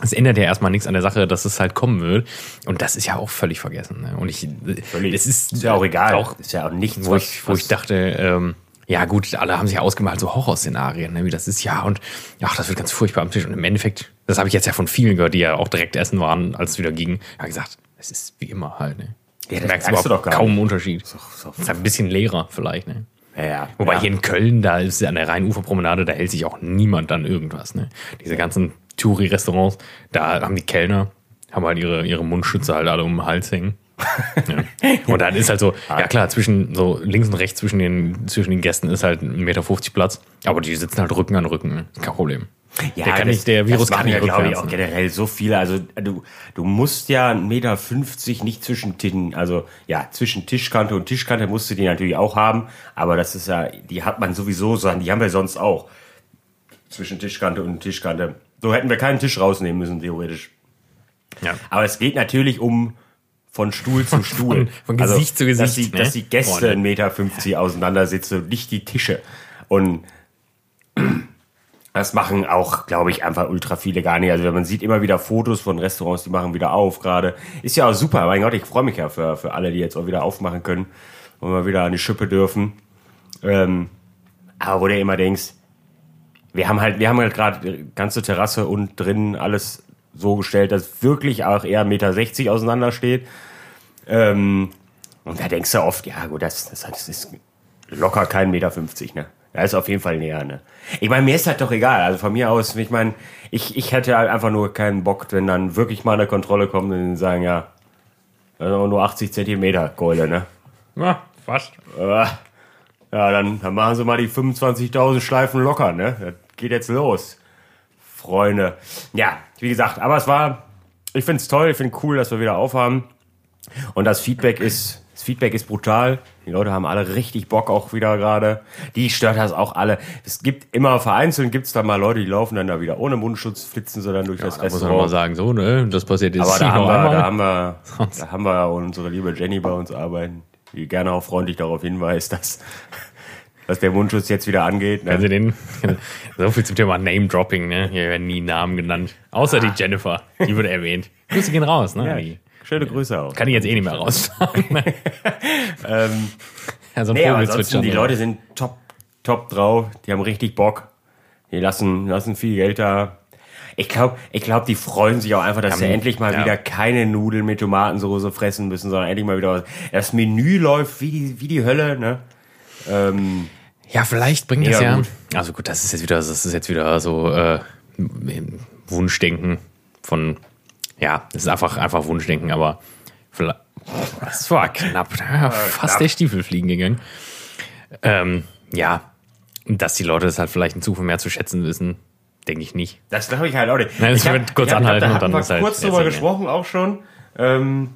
es ändert ja erstmal nichts an der Sache, dass es halt kommen wird. Und das ist ja auch völlig vergessen. Ne? Und ich, Völlig. es ist, Ist ja auch egal. Auch, ist ja auch nichts, wo ich, wo ich dachte, ähm, ja gut, alle haben sich ausgemalt, so Horrorszenarien, ne, wie das ist, ja, und ach, das wird ganz furchtbar am Tisch. Und im Endeffekt, das habe ich jetzt ja von vielen gehört, die ja auch direkt essen waren, als es wieder ging, ja gesagt, es ist wie immer halt, ne. Ja, das merkst merkst du doch gar kaum einen. Unterschied. so- Es ist ein bisschen leerer vielleicht, ne. Ja, ja. Wobei ja. hier in Köln, da ist an der Rheinuferpromenade, da hält sich auch niemand an irgendwas. Ne? Diese ganzen Touri-Restaurants, da haben die Kellner, haben halt ihre, ihre Mundschütze halt alle um den Hals hängen. ja. Und dann ist halt so, ja klar, zwischen so links und rechts zwischen den, zwischen den Gästen ist halt 1,50 Meter Platz, aber die sitzen halt Rücken an Rücken. Kein Problem. Ja, der kann das, nicht, der Virus das kann ja, glaube ich, auch ne? generell so viele. Also du, du musst ja 1,50 Meter nicht zwischen Tischen, also ja, zwischen Tischkante und Tischkante musst du die natürlich auch haben, aber das ist ja, die hat man sowieso, sondern die haben wir sonst auch. Zwischen Tischkante und Tischkante. So hätten wir keinen Tisch rausnehmen müssen, theoretisch. Ja. Aber es geht natürlich um von Stuhl zu Stuhl. von Gesicht zu Dass Gesicht, die, ne? dass die Gäste Freunde. 1,50 Meter auseinandersitzen und nicht die Tische. Und Das machen auch, glaube ich, einfach ultra viele gar nicht. Also man sieht immer wieder Fotos von Restaurants, die machen wieder auf gerade. Ist ja auch super. Mein Gott, ich freue mich ja für, für alle, die jetzt auch wieder aufmachen können und mal wieder an die Schippe dürfen. Ähm, aber wo du immer denkst, wir haben halt, wir haben halt gerade ganze Terrasse und drinnen alles so gestellt, dass wirklich auch eher 1,60 Meter auseinander steht. Ähm, und da denkst du oft, ja gut, das, das, das ist locker kein Meter 50, ne? Da ist auf jeden Fall näher, ne? Ich meine, mir ist halt doch egal. Also von mir aus, ich meine, ich, ich hätte halt einfach nur keinen Bock, wenn dann wirklich mal eine Kontrolle kommt und sagen, ja, nur 80 Zentimeter Keule, ne? Ja, fast. Ja, dann, dann machen sie mal die 25.000 Schleifen locker, ne? Das geht jetzt los. Freunde. Ja, wie gesagt, aber es war, ich finde es toll, ich finde cool, dass wir wieder aufhaben. Und das Feedback ist, das Feedback ist brutal. Die Leute haben alle richtig Bock auch wieder gerade. Die stört das auch alle. Es gibt immer vereinzelt gibt's da mal Leute, die laufen dann da wieder ohne Mundschutz, flitzen sie dann durch das Da muss man Restaurant. mal sagen, so, ne? Das passiert jetzt Aber da haben, wir, da, haben wir, da haben wir unsere liebe Jenny bei uns arbeiten, die gerne auch freundlich darauf hinweist, dass, dass der Mundschutz jetzt wieder angeht. Kennen Sie Ne? den? So viel zum Thema Name-Dropping, ne? Hier werden nie Namen genannt. Außer die Jennifer. Die wird erwähnt. Grüße gehen raus, ne? Ja, Die schöne Grüße auch. kann ich jetzt eh nicht mehr rausfahren. Ähm, ja, so nee, aber ansonsten, die? Leute sind top, top drauf, die haben richtig Bock. Die lassen, lassen viel Geld da. Ich glaube, ich glaub, die freuen sich auch einfach, dass sie Ja, endlich mal ja. wieder keine Nudeln mit Tomatensoße fressen müssen, sondern endlich mal wieder was. Das Menü läuft wie die, wie die Hölle, ne? Ähm, Ja, vielleicht bringt das Mega ja. gut. Also gut, das ist jetzt wieder, das ist jetzt wieder so äh, Wunschdenken von, ja, das ist einfach, einfach Wunschdenken, aber vielleicht, das war knapp, ja, fast knapp. der Stiefel fliegen gegangen. Ähm, ja, dass die Leute das halt vielleicht in Zukunft mehr zu schätzen wissen, denke ich nicht. Das glaube ich halt auch nicht. Nein, das ich hab- wird kurz ich hab- anhalten da und dann haben wir ist halt kurz drüber gesprochen auch schon. Ähm,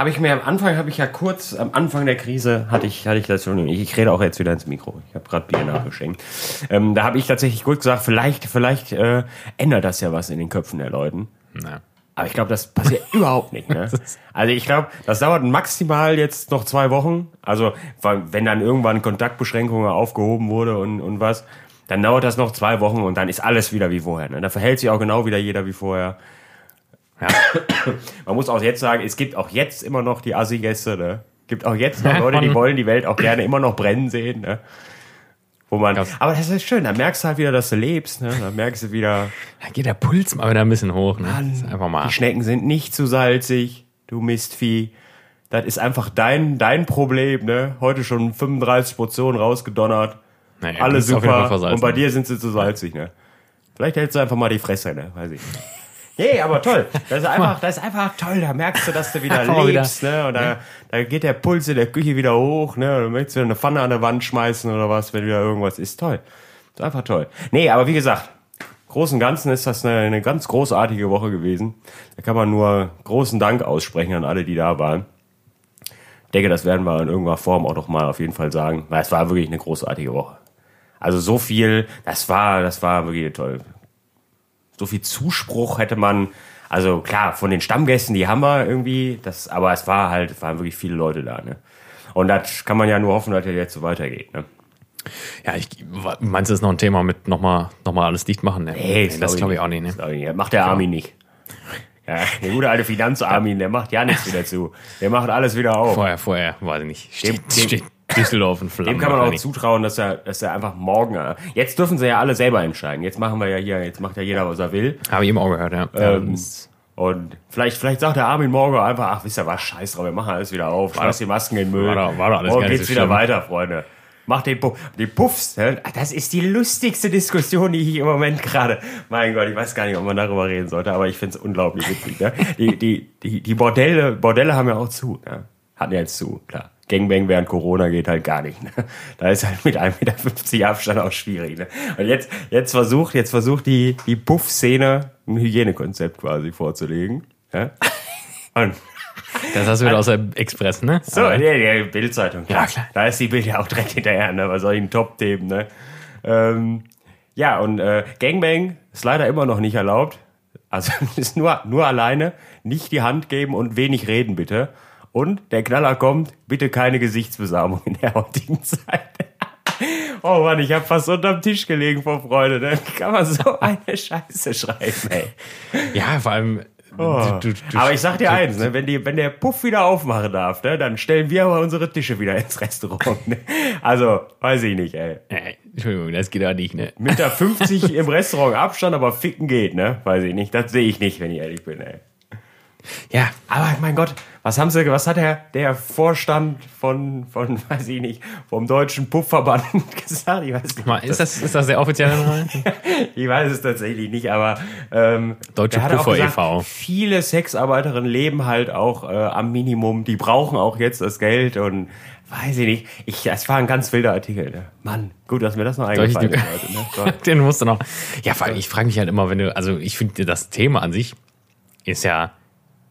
habe ich mir am Anfang, habe ich ja kurz, am Anfang der Krise hatte ich, hatte ich das schon, ich, ich rede auch jetzt wieder ins Mikro. Ich habe gerade Bier nachgeschenkt. Ähm, da habe ich tatsächlich gut gesagt, vielleicht, vielleicht äh, ändert das ja was in den Köpfen der Leuten. Na. Aber ich glaube, das passiert überhaupt nicht. Ne? Also ich glaube, das dauert maximal jetzt noch zwei Wochen. Also wenn dann irgendwann Kontaktbeschränkungen aufgehoben wurde und, und was, dann dauert das noch zwei Wochen und dann ist alles wieder wie vorher. Ne? Da verhält sich auch genau wieder jeder wie vorher. Ja. Man muss auch jetzt sagen, es gibt auch jetzt immer noch die Assi-Gäste. Ne? gibt auch jetzt noch Leute, die wollen die Welt auch gerne immer noch brennen sehen. Ne? Wo man, Krass. aber das ist schön, da merkst du halt wieder, dass du lebst. Ne? Da merkst du wieder, Da geht der Puls mal wieder ein bisschen hoch. Ne? Das ist einfach mal. Die Schnecken sind nicht zu salzig, du Mistvieh. Das ist einfach dein, dein Problem, ne? Heute schon 35 Portionen rausgedonnert. Naja, Alle super. Und bei dir sind sie zu salzig, ne? Vielleicht hältst du einfach mal die Fresse, ne? Weiß ich nicht. Nee, aber toll. Das ist einfach, das ist einfach toll. Da merkst du, dass du wieder lebst, ne? Und da, da geht der Puls in der Küche wieder hoch, ne? Du möchtest wieder eine Pfanne an der Wand schmeißen oder was, wenn wieder irgendwas ist. Toll. Das ist einfach toll. Nee, aber wie gesagt, Großen und Ganzen ist das eine, eine ganz großartige Woche gewesen. Da kann man nur großen Dank aussprechen an alle, die da waren. Ich denke, das werden wir in irgendeiner Form auch noch mal auf jeden Fall sagen, weil es war wirklich eine großartige Woche. Also so viel, das war, das war wirklich toll. So viel Zuspruch hätte man, also klar, von den Stammgästen, die haben wir irgendwie, das, aber es war halt, es waren wirklich viele Leute da, ne? Und das kann man ja nur hoffen, dass das jetzt so weitergeht, ne? Ja, ich, meinst du, das ist noch ein Thema mit nochmal noch mal alles dicht machen? Ne? Nee, das glaube ich auch nicht. Ne? Ich macht der Armin nicht. Ja, der gute alte Finanzarmin, der macht ja nichts wieder zu. Der macht alles wieder auf. Vorher, vorher, weiß ich nicht. Steht, Dem- dem- steht Düsseldorf in Flammen. Dem kann man auch zutrauen, dass er, dass er einfach morgen. Jetzt dürfen sie ja alle selber entscheiden. Jetzt machen wir ja hier, jetzt macht ja jeder, was er will. Habe ich eben auch gehört, ja. Ähm, Und vielleicht, vielleicht sagt der Armin morgen einfach, ach, wisst ihr was, scheiß drauf, wir machen alles wieder auf, schmeiß die Masken in den Müll. War doch- war doch alles morgen geht's so wieder schlimm. weiter, Freunde. Macht den Puff. Die Puffs, ne? das ist die lustigste Diskussion, die ich im Moment gerade. Mein Gott, ich weiß gar nicht, ob man darüber reden sollte, aber ich finde es unglaublich witzig. Ne? Die, die, die, die Bordelle, Bordelle haben ja auch zu. Ne? Hatten ja jetzt zu, klar. Gangbang während Corona geht halt gar nicht. Ne? Da ist halt mit 1,50 Meter Abstand auch schwierig. Ne? Und jetzt, jetzt versucht, jetzt versucht die, die Puff-Szene ein Hygienekonzept quasi vorzulegen. Ja? Und Das hast du wieder aus der Express, ne? so, Aber- ja, Bildzeitung. Ja, klar. Da ist die Bild ja auch direkt hinterher, ne? Ich ein Top-Themen, ne? Ähm, ja, und äh, Gangbang ist leider immer noch nicht erlaubt. Also ist nur, nur alleine, nicht die Hand geben und wenig reden, bitte. Und der Knaller kommt, bitte keine Gesichtsbesamung in der heutigen Zeit. Oh Mann, ich habe fast unterm Tisch gelegen vor Freude. Ne? Wie kann man so eine Scheiße schreiben, ey? Ja, vor allem. Oh. du- du- du- aber ich sag dir eins, ne, wenn, die, wenn der Puff wieder aufmachen darf, ne, dann stellen wir aber unsere Tische wieder ins Restaurant. Ne? Also, weiß ich nicht, ey. Äh, Entschuldigung, das geht ja nicht, ne? Meter 50 im Restaurant Abstand, aber ficken geht, ne? Weiß ich nicht. Das sehe ich nicht, wenn ich ehrlich bin, ey. Ja, Aber mein Gott, was haben sie, was hat der, der Vorstand von, von, weiß ich nicht, vom Deutschen Puffverband gesagt? Ich weiß nicht. mal, ist das, ist das der offizielle Name? Ich weiß es tatsächlich nicht, aber ähm, Deutsche Puffer gesagt, e.V.. Viele Sexarbeiterinnen leben halt auch äh, am Minimum, die brauchen auch jetzt das Geld und weiß ich nicht. Ich, das war ein ganz wilder Artikel. Ne? Mann, gut, dass mir das noch eingefallen ist. heute, Ne? Den musst du noch. Ja, vor allem, ich frage mich halt immer, wenn du, also ich finde, das Thema an sich ist ja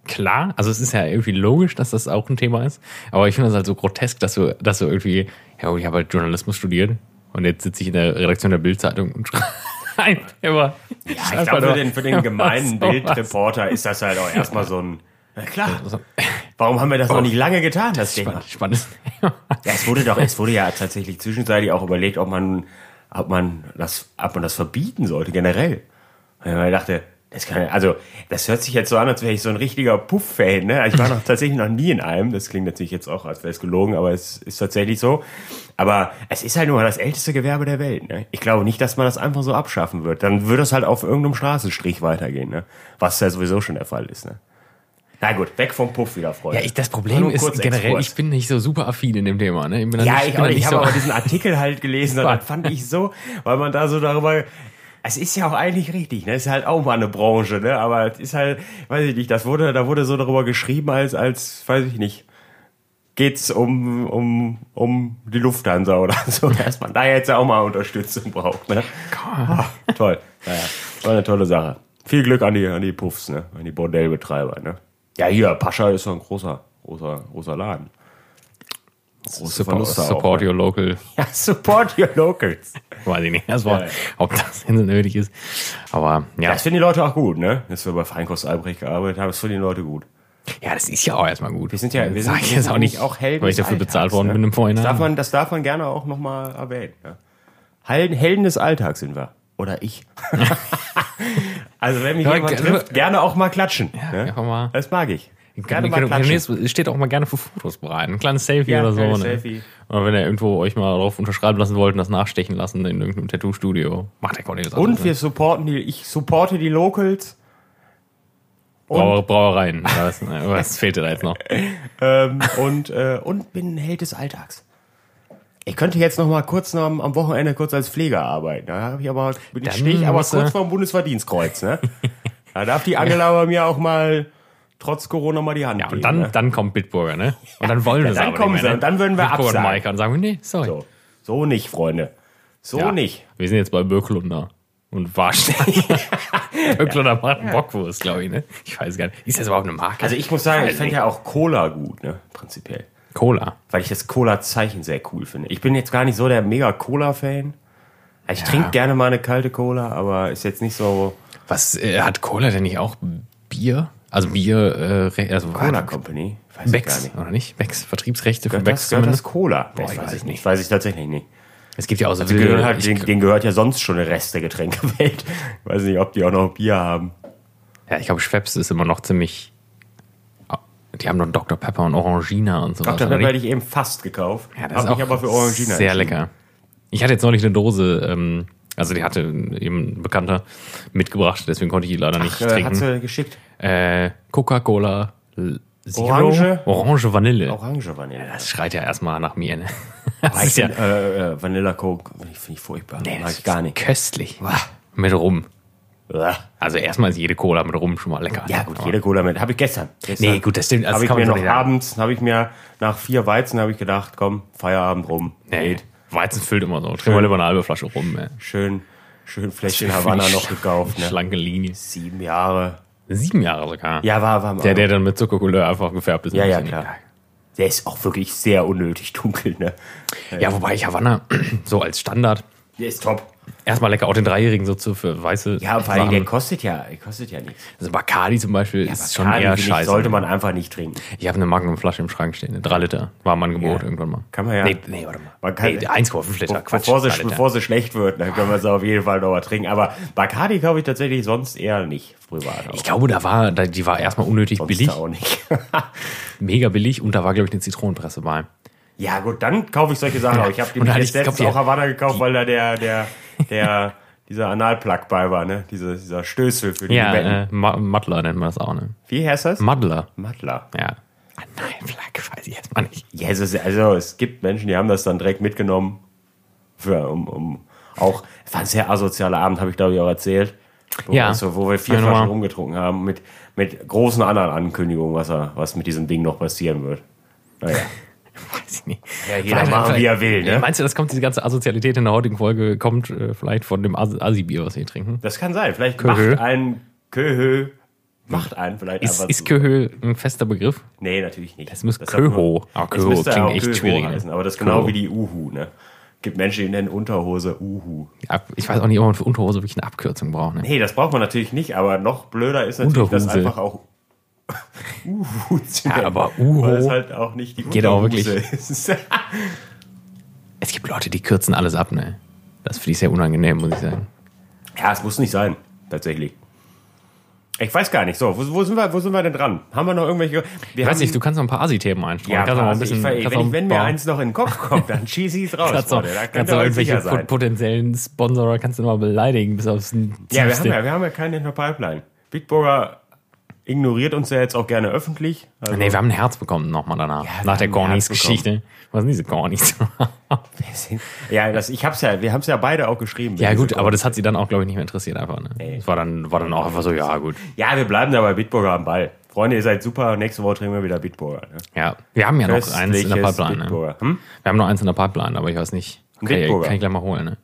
klar, also es ist ja irgendwie logisch, dass das auch ein Thema ist, aber ich finde das halt so grotesk, dass du, dass du irgendwie, ja, ich habe halt Journalismus studiert und jetzt sitze ich in der Redaktion der Bildzeitung und schreibe immer. Ja, ich glaube, für den, für den gemeinen. Bildreporter ist das halt auch erstmal so ein. Na klar. Warum haben wir das noch nicht lange getan, das Thema? Spannend. Ja, es wurde doch, es wurde ja tatsächlich zwischenzeitlich auch überlegt, ob man, ob man das, ob man das verbieten sollte, generell. Weil man dachte, das kann, also, das hört sich jetzt so an, als wäre ich so ein richtiger Puff-Fan, ne? Also Ich war noch tatsächlich noch nie in einem. Das klingt natürlich jetzt auch, als wäre es gelogen, aber es ist tatsächlich so. Aber es ist halt nur das älteste Gewerbe der Welt, ne? Ich glaube nicht, dass man das einfach so abschaffen wird. Dann würde es halt auf irgendeinem Straßenstrich weitergehen, ne? Was ja sowieso schon der Fall ist, ne? Na gut, weg vom Puff wieder, Freunde. Ja, ich, das Problem ist generell, Exkurs. ich bin nicht so super affin in dem Thema. Ne? Ich bin Ja, nicht, ich, ich nicht habe so, aber diesen Artikel halt gelesen und das fand ich so, weil man da so darüber. Es ist ja auch eigentlich richtig, ne? Es ist halt auch mal eine Branche, ne? Aber es ist halt, weiß ich nicht, das wurde, da wurde so darüber geschrieben, als, als, weiß ich nicht, geht's um, um, um die Lufthansa oder so, dass man da jetzt auch mal Unterstützung braucht, ne? Ah, toll. Naja, war eine tolle Sache. Viel Glück an die, an die Puffs, ne? An die Bordellbetreiber, ne? Ja, hier, Pascha ist so ein großer, großer, großer Laden. Große support, support ne? your local. Ja, support your locals. Weiß ich nicht, das war, Ja, ja. ob das so nötig ist. Aber ja, Das finden die Leute auch gut, ne? Dass wir bei Feinkost Albrecht gearbeitet haben, das finden die Leute gut. ja, das ist ja auch erstmal gut. Wir sind ja, wir sind, jetzt auch nicht, auch Helden. weil ich dafür Alltags, bezahlt worden ne? bin im Vorhinein. Das darf man, das darf man gerne auch nochmal erwähnen. Ja. Helden, des Alltags sind wir. Oder ich. also wenn mich Ja, jemand trifft, gerne auch mal klatschen. ne? einfach mal. Das mag ich. Gerne Gerne mal klatschen. Es steht auch mal gerne für Fotos bereit. Ein kleines Selfie Ja, oder so. Ne? Selfie. Oder wenn ihr irgendwo euch mal drauf unterschreiben lassen wollt und das nachstechen lassen in irgendeinem Tattoo-Studio, macht der das Und alles, wir ne? supporten die, ich supporte die Locals. Brauer, Brauereien. Was, was fehlt dir da jetzt noch? ähm, und, äh, und bin ein Held des Alltags. Ich könnte jetzt noch mal kurz noch am, am Wochenende kurz als Pfleger arbeiten. Da habe ich aber, stehe ich aber kurz vor dem Bundesverdienstkreuz. Ne? da darf die Angela bei mir auch mal trotz Corona mal die Hand Ja, und geben. dann, ne? dann kommt Bitburger, ne? Und dann wollen wir Ja, es dann aber kommen nicht sie mehr, ne? und dann würden wir Bitburger und absagen. Maika und sagen, nee, sorry. so. so nicht, Freunde. So Ja. nicht. Wir sind jetzt bei Böcklunder und Warstein. Böcklunder macht einen Bockwurst, glaube ich, ne? Ich weiß gar nicht. Ist das überhaupt eine Marke? Also ich muss sagen, ich fände ja auch Cola gut, ne? Prinzipiell. Cola. Weil ich das Cola-Zeichen sehr cool finde. Ich bin jetzt gar nicht so der mega Cola-Fan. Ich trinke gerne mal eine kalte Cola, aber ist jetzt nicht so Was äh, hat Cola denn nicht auch Bier? Also Bier, äh, re- also Cola Company. Weiß ich gar Becks, nicht. oder nicht? Becks, Vertriebsrechte für Gehört Becks das, gehört das. Cola? Boah, das ich weiß weiß ich nicht. Weiß ich tatsächlich nicht. Es gibt ja auch so Die gehören halt, ich, den, denen gehört ja sonst schon der Rest der Getränkewelt. Weiß nicht, ob die auch noch Bier haben. ja, ich glaube, Schweppes ist immer noch ziemlich. Die haben noch Dr. Pepper und Orangina und so. Dr. Pepper hätte ich eben fast gekauft. Ja, das Hab ist auch aber für Orangina sehr lecker. Ich hatte jetzt neulich eine Dose, ähm, also die hatte eben ein Bekannter mitgebracht, deswegen konnte ich die leider nicht Äh, hat trinken. sie geschickt. Äh, Coca-Cola Zero, Orange? Orange Vanille. Orange Vanille. Das schreit ja erstmal nach mir. Ne? Das ich ist ja äh, äh, Vanilla Coke finde ich, furchtbar. nee, das ich gar nicht. köstlich. Mit Rum. Also erstmal ist jede Cola mit Rum schon mal lecker. Ja gut, jede Cola mit. Habe ich gestern. gestern Nee, gut, das stimmt. Das habe ich mir noch abends, habe ich mir nach vier Weizen habe ich gedacht, komm, Feierabend rum. Nee, Geht. Weizen füllt immer so. Trink mal lieber eine halbe Flasche Rum. Ey. Schön, schön Fläschchen Havanna noch gekauft. Ne? Schlanke Linie. Sieben Jahre. Sieben Jahre sogar. Ja, war, war Der, der dann mit Zuckercouleur einfach gefärbt ist. Ja, ja, klar. Der ist auch wirklich sehr unnötig dunkel, ne? Ja, wobei ich Havanna so als Standard Der ist top. Erstmal lecker, auch den Dreijährigen so zu für weiße. Ja, vor allem, der kostet ja, kostet ja nichts. Also Bacardi zum Beispiel ist schon Bacardi, eher finde ich, scheiße. Sollte man einfach nicht trinken. Ich habe eine Magnum-Flasche im Schrank stehen, eine 3 Liter. War im Angebot Ja. irgendwann mal. Kann man ja- Nee, nee warte mal. Man kann- nee, 1,5 Liter. Quatsch. bevor, sie, 3 Liter. bevor sie schlecht wird, dann können wir sie auf jeden Fall noch mal trinken. Aber Bacardi kaufe ich tatsächlich sonst eher nicht privat. ich glaube, da war, da, die war erstmal unnötig sonst billig, auch nicht. mega billig und da war, glaube ich, eine Zitronenpresse bei. Ja gut, dann kaufe ich solche Sachen auch. Ich habe die jetzt letztens die- auch Havanna gekauft, weil da der, der, der, dieser Analplug bei war, ne? Diese, dieser Stößel für die Ja, Betten. äh, Muddler nennt man das auch, ne? Wie heißt das? Muddler. Mattler. Ja. Nein, Flak, weiß ich jetzt mal nicht. Ja, es ist, also es gibt Menschen, die haben das dann direkt mitgenommen. Für, um, um auch, es war ein sehr asozialer Abend, habe ich glaube ich auch erzählt. Wo, Ja. wir, so, wo wir vier Flaschen rumgetrunken haben, mit, mit großen anderen Ankündigungen, was, er, was mit diesem Ding noch passieren wird. Naja. Weiß ich nicht. Ja, jeder machen, wie er will, ne? Meinst du, das kommt, diese ganze Asozialität in der heutigen Folge, kommt äh, vielleicht von dem As- Assi-Bier, was wir trinken? Das kann sein. Vielleicht Köhö. macht ein Köhö, macht einen vielleicht Ist, einfach ist so. Köhö ein fester Begriff? Nee, natürlich nicht. Das muss hat Köho. Aber das Köho klingt auch echt Köho schwierig? Heißen, aber das ist genau Köho. wie die Uhu, ne? Gibt Menschen, die nennen Unterhose Uhu. Ja, ich weiß auch nicht, ob man für Unterhose wirklich eine Abkürzung braucht. Ne? Nee, das braucht man natürlich nicht, aber noch blöder ist natürlich, das Unterhose. einfach auch Uhu zu Ja, aber Uhu Weil es halt auch nicht die auch Unterhose wirklich. ist. Es gibt Leute, die kürzen alles ab, ne? Das finde ich sehr unangenehm, muss ich sagen. ja, es muss nicht sein, tatsächlich. Ich weiß gar nicht. So, wo, wo, sind, wir, wo sind wir denn dran? Haben wir noch irgendwelche... Wir Ich weiß nicht, du kannst noch ein paar Assi-Themen einstreuen. Ja, kannst ich, ver- kannst wenn, ich, ein wenn mir eins noch in den Kopf kommt, dann schieße ich es raus. kannst Freunde. Da kannst ihr euch irgendwelche sein. pot- potenziellen Sponsorer kannst du noch mal beleidigen, bis aufs Ja, wir haben ja, wir haben ja keinen in der Pipeline. Bitburger ignoriert uns ja jetzt auch gerne öffentlich. Also, Nee, wir haben ein Herz bekommen nochmal danach. Ja, nach der Cornys-Geschichte. Was sind diese Cornys? ja, das, ich hab's ja, wir haben es ja beide auch geschrieben. ja, gut, aber das hat sie dann auch, glaube ich, nicht mehr interessiert einfach. Ne? Nee. Das war dann, war dann auch einfach so, ja, gut. Ja, wir bleiben da bei Bitburger am Ball. Freunde, ihr seid super. Nächste Woche trinken wir wieder Bitburger. Ne? Ja, wir haben ja noch eins in der Pipeline. Ne? Hm? Wir haben noch eins in der Pipeline, aber ich weiß nicht. Kann, ich, Bitburger. kann ich gleich mal holen, ne?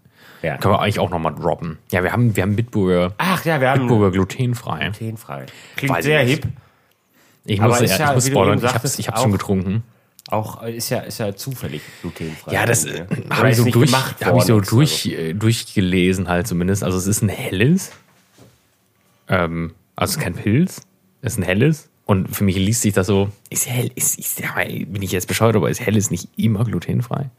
Ja. Können wir eigentlich auch noch mal droppen. Ja, wir haben, wir haben Bitburger, Ach ja, wir haben Bitburger glutenfrei. glutenfrei. Klingt Weiß sehr hip. Ich muss, ja, ja, ich muss spoilern, ich hab's, ich hab's schon getrunken. Auch ist ja, ist ja zufällig glutenfrei. Ja, das äh, habe ich so, durch, hab ich so durch, äh, durchgelesen halt zumindest. Also es ist ein helles. Ähm, also es ist kein Pilz. Es ist ein helles. Und für mich liest sich das so, ist hell, ist, ist, ja, bin ich jetzt bescheuert, aber ist helles nicht immer glutenfrei?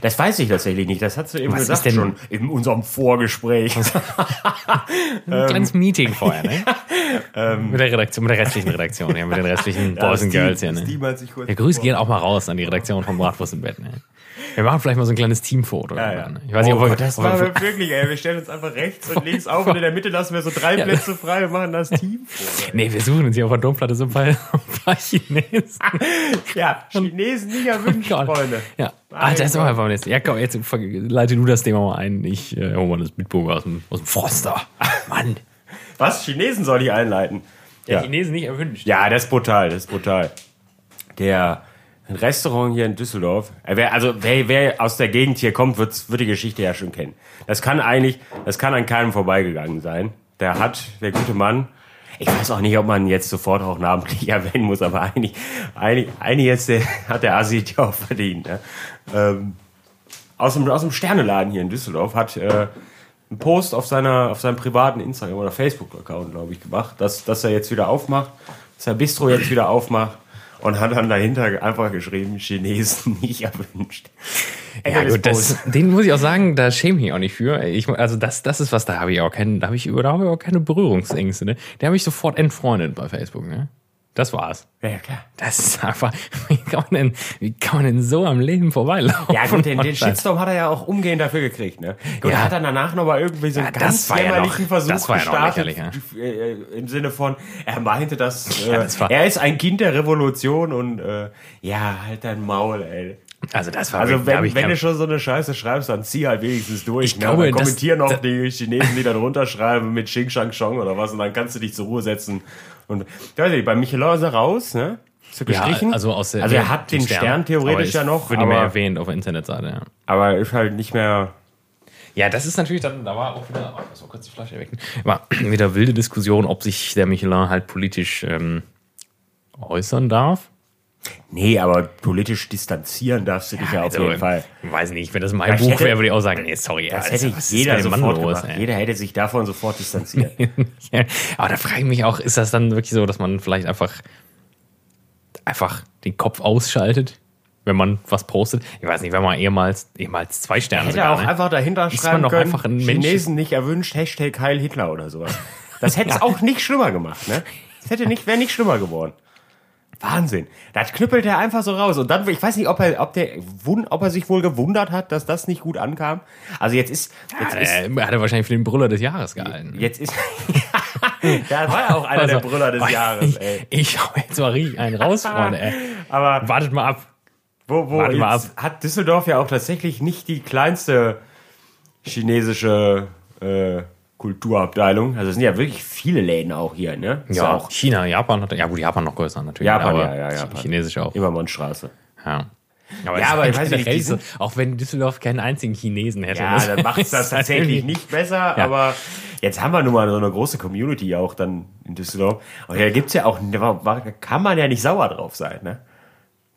Das weiß ich tatsächlich nicht. Das hast du eben Was gesagt ist denn- schon in unserem Vorgespräch. Ein kleines Meeting vorher, ne? mit der Redaktion, mit der restlichen Redaktion, ja, mit den restlichen Boys and Girls hier, ne? Kurz Ja, Grüße gehen auch mal raus an die Redaktion von Bratwurst im Bett, ne? Wir machen vielleicht mal so ein kleines Teamfoto. Ja, ja. ne? Ich weiß nicht, oh ob wir, Gott, das war wir, wirklich, ey. Wir stellen uns einfach rechts und links auf und in der Mitte lassen wir so drei Ja. Plätze frei und machen das Team. Nee, wir suchen uns hier auf der Domplatte so ein paar, ein paar Chinesen. Ja, Chinesen nicht erwünscht, Gott. Freunde. Ja. Ah, das wir Gott. beim nächsten. Ja, komm, jetzt leite du das Thema mal ein. Ich äh, hol mal das Bitburger aus dem, aus dem Froster. Mann. Was? Chinesen soll ich einleiten? Ja. Chinesen nicht erwünscht. Ja, das ist brutal, das ist brutal. Der ein Restaurant hier in Düsseldorf, äh, wer, also wer, wer aus der Gegend hier kommt, wird's, wird die Geschichte ja schon kennen. Das kann eigentlich, das kann an keinem vorbeigegangen sein. Der hat, der gute Mann, ich weiß auch nicht, ob man jetzt sofort auch namentlich erwähnen muss, aber eigentlich, eigentlich, eigentlich jetzt der, hat der Asi ja auch verdient. Ne? Ähm, aus dem, aus dem Sterneladen hier in Düsseldorf hat äh, einen Post auf seiner auf seinem privaten Instagram oder Facebook Account glaube ich gemacht, dass dass er jetzt wieder aufmacht, dass er Bistro jetzt wieder aufmacht und hat dann dahinter einfach geschrieben Chinesen nicht erwünscht. Ja, gut, das, den muss ich auch sagen, da schäme ich mich auch nicht für. Ich, also das, das ist was, da habe ich auch keinen, da habe ich, da habe ich auch keine Berührungsängste, ne? Der habe ich sofort entfreundet bei Facebook, ne? Das war's. ja klar. Das ist einfach, wie kann man denn, wie kann man denn so am Leben vorbeilaufen? Ja gut, den, den. Shitstorm hat er ja auch umgehend dafür gekriegt, ne? Gut, Ja. hat dann danach nochmal irgendwie so einen Ja, ganz das war ja jämmerlichen noch- Versuch das war ja noch gestartet, lächerlich, äh, im Sinne von, er meinte, dass äh, Ja, das er ist ein Kind der Revolution und äh, ja, halt dein Maul, ey. Also das war Also wenn, wenn du schon so eine Scheiße schreibst, dann zieh halt wenigstens durch. Ich ne? glaube, dann das- kommentier noch das- die Chinesen, die dann runterschreiben mit Xing Shang Chong oder was und dann kannst du dich zur Ruhe setzen. Und weiß nicht, bei Michelin ist er raus, ne? Ist er ja, gestrichen? also aus der, also er hat den Stern, theoretisch ja noch, Wird nicht mehr aber, erwähnt auf der Internetseite, ja. aber ist halt nicht mehr. Ja, das ist natürlich dann, da war auch wieder, oh, mal kurz die Flasche wecken, war wieder wilde Diskussion, ob sich der Michelin halt politisch ähm, äußern darf. Nee, aber politisch distanzieren darfst du dich ja, auf Also, jeden Fall. Weiß nicht, wenn das mein Ja, ich Buch wäre, würde ich auch sagen, nee, sorry. Das Alter, hätte jeder sofort los, gemacht. ey? Jeder hätte sich davon sofort distanziert. Ja, aber da frage ich mich auch, ist das dann wirklich so, dass man vielleicht einfach, einfach den Kopf ausschaltet, wenn man was postet? Ich weiß nicht, wenn man ehemals, ehemals zwei Sterne hätte sogar, auch ne? einfach dahinter Ist schreiben man können, einfach ein Mensch. Chinesen nicht erwünscht, Hashtag Heil Hitler oder sowas. Das hätte es auch nicht schlimmer gemacht, ne? Das hätte nicht, wäre nicht schlimmer geworden. Wahnsinn. Das knüppelt er einfach so raus. Und dann, ich weiß nicht, ob er, ob der, ob er sich wohl gewundert hat, dass das nicht gut ankam. Also jetzt ist, jetzt Ja, ist, der hat er wahrscheinlich für den Brüller des Jahres gehalten. jetzt ist, da war ja auch einer der Also, Brüller des Jahres, ey. Ich hau jetzt mal richtig einen raus, Freunde, ey. Aber Wartet mal ab. Wo, wo Warte mal jetzt hat Düsseldorf ja auch tatsächlich nicht die kleinste chinesische äh, Kulturabteilung. Also es sind ja wirklich viele Läden auch hier, ne? Ist Ja, auch China, Japan hat, ja gut, Japan noch größer natürlich. Japan, aber ja, ja, Japan. Chinesisch auch. Immermannstraße. Ja. Aber, Ja, aber ich weiß nicht, generell die so, sind- auch wenn Düsseldorf keinen einzigen Chinesen hätte. Ja, dann macht es das tatsächlich nicht besser, Ja. aber jetzt haben wir nun mal so eine große Community auch dann in Düsseldorf. Und da gibt's ja auch, da kann man ja nicht sauer drauf sein, ne?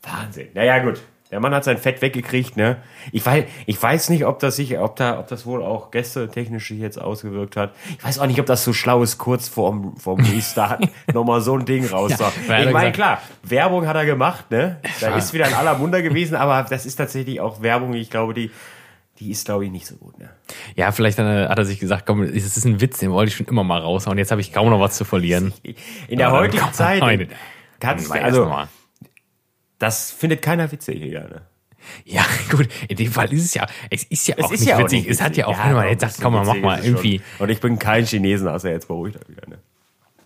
Wahnsinn. Naja, gut. Der Mann hat sein Fett weggekriegt, ne? Ich weiß, ich weiß nicht, ob das sich, ob da, ob das wohl auch gästetechnisch sich jetzt ausgewirkt hat. Ich weiß auch nicht, ob das so schlau ist, kurz vorm, vorm Restart nochmal so ein Ding raus. Ja, ich meine, klar, Werbung hat er gemacht, ne? Da Ja. ist wieder in aller Munde gewesen, aber das ist tatsächlich auch Werbung, ich glaube, die, die ist, glaube ich, nicht so gut, ne? Ja, vielleicht hat er, sich gesagt, komm, es ist ein Witz, den wollte ich schon immer mal raushauen. Jetzt habe ich kaum noch was zu verlieren. In der heutigen Zeit kannst du, also, mal. Das findet keiner witzig, hier, ne? Ja, gut, in dem Fall ist es ja, es ist ja auch nicht auch witzig. nicht es hat ja auch, witzig. wenn man jetzt sagt, komm mal, mach mal ist es irgendwie. Und ich bin kein Chinesen, außer jetzt beruhigt er wieder, ne?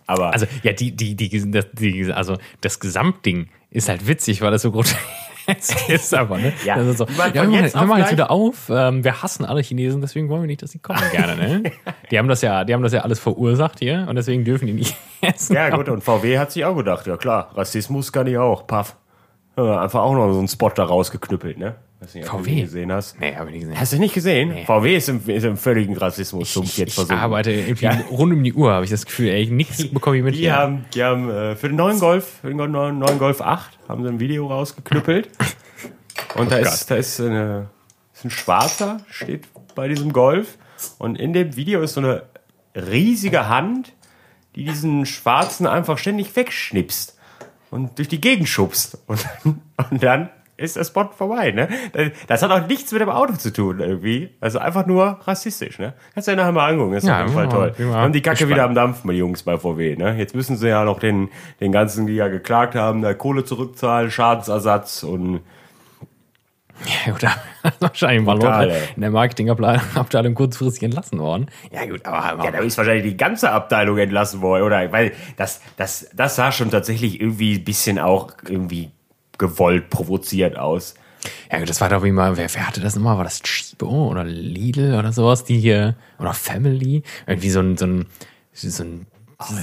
Aber, Also, ja, die, die, die, das, die, also, das Gesamtding ist halt witzig, weil das so grotesk ist, aber, ne? Ja. Das ist so, ja, wir machen, jetzt wir machen jetzt wieder auf. Ähm, wir hassen alle Chinesen, deswegen wollen wir nicht, dass sie kommen gerne, ne? Die haben das ja, die haben das ja alles verursacht hier und deswegen dürfen die nicht essen. ja, gut, und VW hat sich auch gedacht, ja klar, Rassismus kann ich auch, paff. Ja, einfach auch noch so einen Spot da rausgeknüppelt, ne? Weiß nicht, du VW? den gesehen hast. Nee, hab ich nicht gesehen. Hast du nicht gesehen? VW ist im, ist im völligen Rassismus Ich, jetzt ich arbeite irgendwie rund um die Uhr, habe ich das Gefühl, ey, nichts bekomme ich mit Die hier. haben, die haben äh, für den neuen Golf, für den neuen, neuen Golf 8, haben sie ein Video rausgeknüppelt. Und da Oh ist, da ist, eine, ist ein Schwarzer, steht bei diesem Golf. Und in dem Video ist so eine riesige Hand, die diesen Schwarzen einfach ständig wegschnipst und durch die Gegend schubst. Und, und dann ist der Spot vorbei, ne? Das hat auch nichts mit dem Auto zu tun, irgendwie. Also einfach nur rassistisch, ne? Kannst du dir nachher mal angucken, ist Ja, auf jeden Fall ja, toll. mal Haben die Kacke gespannt. wieder am Dampfen, die Jungs bei VW, ne? Jetzt müssen sie ja noch den, den ganzen, die ja geklagt haben, da Kohle zurückzahlen, Schadensersatz und Ja, gut, da ist wahrscheinlich mal ey. in der Marketingabteilung kurzfristig entlassen worden. Ja, gut, aber, Ja, da ist wahrscheinlich die ganze Abteilung entlassen worden, oder? Weil das, das, das sah schon tatsächlich irgendwie ein bisschen auch irgendwie gewollt provoziert aus. Ja, gut, das war doch wie mal, wer, wer hatte das immer? War das Chibo oder Lidl oder sowas, die hier, oder Family? Irgendwie so ein, so ein, so ein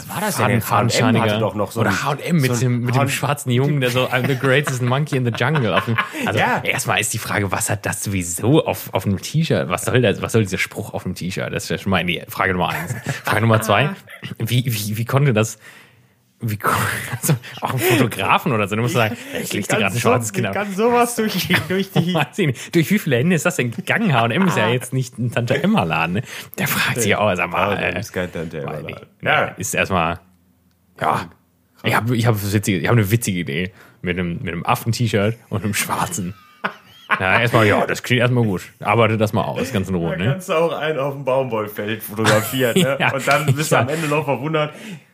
war das Faden- H&M hatte doch noch so Oder ein- H&M mit, so dem, mit dem schwarzen Jungen, der so I'm the greatest monkey in the jungle. Auf dem, also Ja. erstmal ist die Frage, was hat das sowieso auf, auf einem T-Shirt? Was soll das, was soll dieser Spruch auf dem T-Shirt? Das ist ja schon mal die Frage Nummer eins. Frage Nummer zwei, wie, wie, wie konnte das, wie, kon- also auch ein Fotografen oder so, du musst sagen, ich leg dir gerade ein schwarzes Kind Kind kann sowas durch, die- durch die... Weiß ich nicht. Durch wie viele Hände ist das denn gegangen? H&M ist ja jetzt nicht ein Tante Emma Laden. Ne? Der fragt sich auch, sag mal, äh, ist kein Tante Emma weiß nicht. Laden. ja. Ist erstmal, ja. Ich habe ich hab witzige, ich hab eine witzige Idee mit einem, mit einem Affen-T-Shirt und einem schwarzen. Ja, erstmal, ja, das klingt erstmal gut. Arbeite das mal aus, ganz in Ruhe, Da ne? kannst du auch einen auf dem Baumwollfeld fotografieren, ne? Ja. Und dann bist du Ja. am Ende noch verwundert.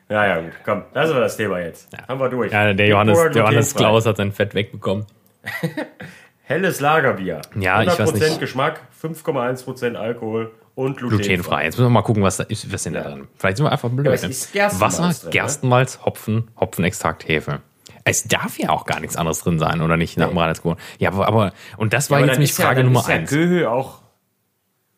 Ja, ja, gut, komm, lassen wir das Thema jetzt. Haben wir durch. Ja, der Johannes, der Johannes. Klaus hat sein Fett wegbekommen. Helles Lagerbier. Ja, ich weiß nicht. Geschmack, 5,1% Alkohol und glutenfrei. Glutenfrei. Jetzt müssen wir mal gucken, was da ist, was denn da drin. Vielleicht sind wir einfach blöd. ne? ist Gerstenmalz Wasser, drin, ne? Gerstenmalz, Hopfen, Hopfenextrakt, Hefe. Es darf ja auch gar nichts anderes drin sein, oder nicht, nach dem Reinheitsgebot. Ja, aber, aber, und das war Aber jetzt ja- Frage dann Nummer ist ja. Köhö auch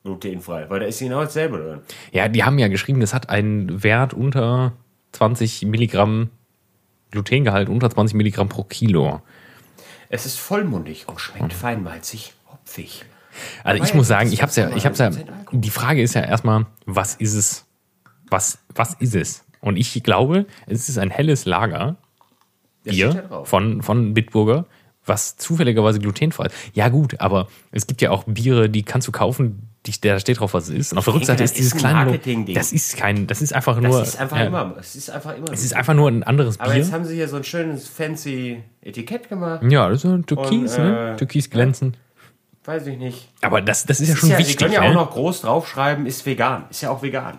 glutenfrei, weil da ist genau dasselbe drin. Ja, die haben ja geschrieben, das hat einen Wert unter 20 Milligramm Glutengehalt, unter 20 Milligramm pro Kilo. Es ist vollmundig und schmeckt feinmalzig, hopfig. Also Aber ich ja, muss sagen, ich hab's ja, ich hab's ja, 5,1% Alkohol. die Frage ist ja erstmal, was ist es? Was, was ist es? Und ich glaube, es ist ein helles Lager Bier von, von Bitburger, was zufälligerweise glutenfrei ist. Ja, gut, aber es gibt ja auch Biere, die kannst du kaufen, die, da steht drauf, was es ist. Und auf der denke, Rückseite das ist dieses ist ein kleine. Lo- Marketing-Ding. Das ist kein, das ist einfach Das nur. ist einfach ja, immer. Es ist einfach immer. Es ist einfach nur ein anderes Aber Bier. jetzt haben sie hier so ein schönes fancy Etikett gemacht. Ja, das ist ja Türkis, Und, ne? äh, Türkis glänzend. Weiß ich nicht. Aber das, das ist ja schon Ist ja, sie wichtig. können ja ne? auch noch groß draufschreiben, ist vegan. Ist ja auch vegan.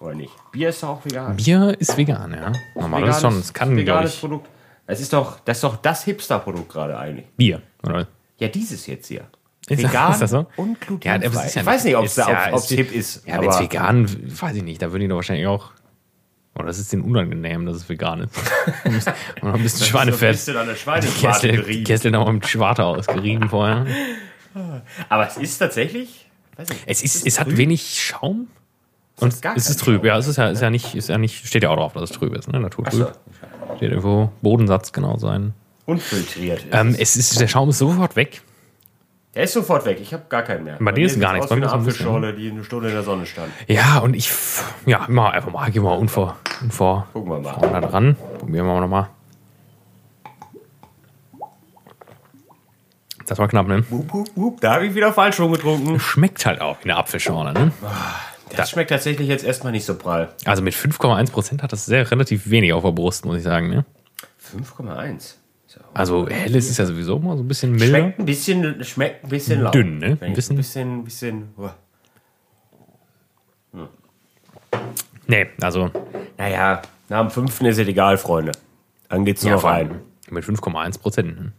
Oder nicht? Bier ist ja auch vegan. Bier ist vegan, ja. Normal, das ist schon, das kann, veganes ich, Produkt. Das ist doch das, ist doch das Hipster-Produkt gerade eigentlich. Bier, oder? Ja, dieses jetzt hier. Ist- vegan ist das so? und Ja, glutenfrei. ist ja ich weiß nicht, ob es ist ja- ob, ob's ist- ist. Ja, wenn es aber vegan, weiß ich nicht, da würden die doch wahrscheinlich auch. Oder das ist denen unangenehm, dass es vegan ist. Und noch ein bisschen so ein Schweinefett. bisschen Kessel. Kessel noch mal mit Schwarte ausgerieben vorher. Aber es ist tatsächlich. Nicht, Es, ist, ist es hat wenig Schaum. Und gar es ist trüb, Schaum. ja. Es ist ja, ist ja nicht, ist ja nicht, steht ja auch drauf, dass es trüb ist, ne? Naturtrüb. Achso, Steht irgendwo Bodensatz genau sein. unfiltriert. Ähm, es ist, der Schaum ist sofort weg. Der ist sofort weg. Ich habe gar keinen mehr. Bei dir ist gar nichts, bei mir eine ist ein bisschen. Apfelschorle, die eine Stunde in der Sonne stand. Ja, und ich, ja, mal einfach mal, geh mal unvor, unvor, Gucken wir mal. vorne da dran. Probieren wir mal nochmal. Das war knapp, ne? Wup, wup, wup. Da habe ich wieder falsch rumgetrunken. Schmeckt halt auch wie eine Apfelschorle, ne? Das schmeckt tatsächlich jetzt erstmal nicht so prall. Also mit 5,1% hat das sehr relativ wenig auf der Brust, muss ich sagen, ne? 5,1. So. Also hell ist es ja sowieso mal so ein bisschen milder. Schmeckt ein bisschen, schmeckt ein bisschen laut. Dünn, ne? Ein bisschen- Ein bisschen, bisschen. uah. Nee, also Naja, nach dem fünften ist es egal, Freunde. Dann geht's nur ja, noch rein. mit 5,1%. Ne?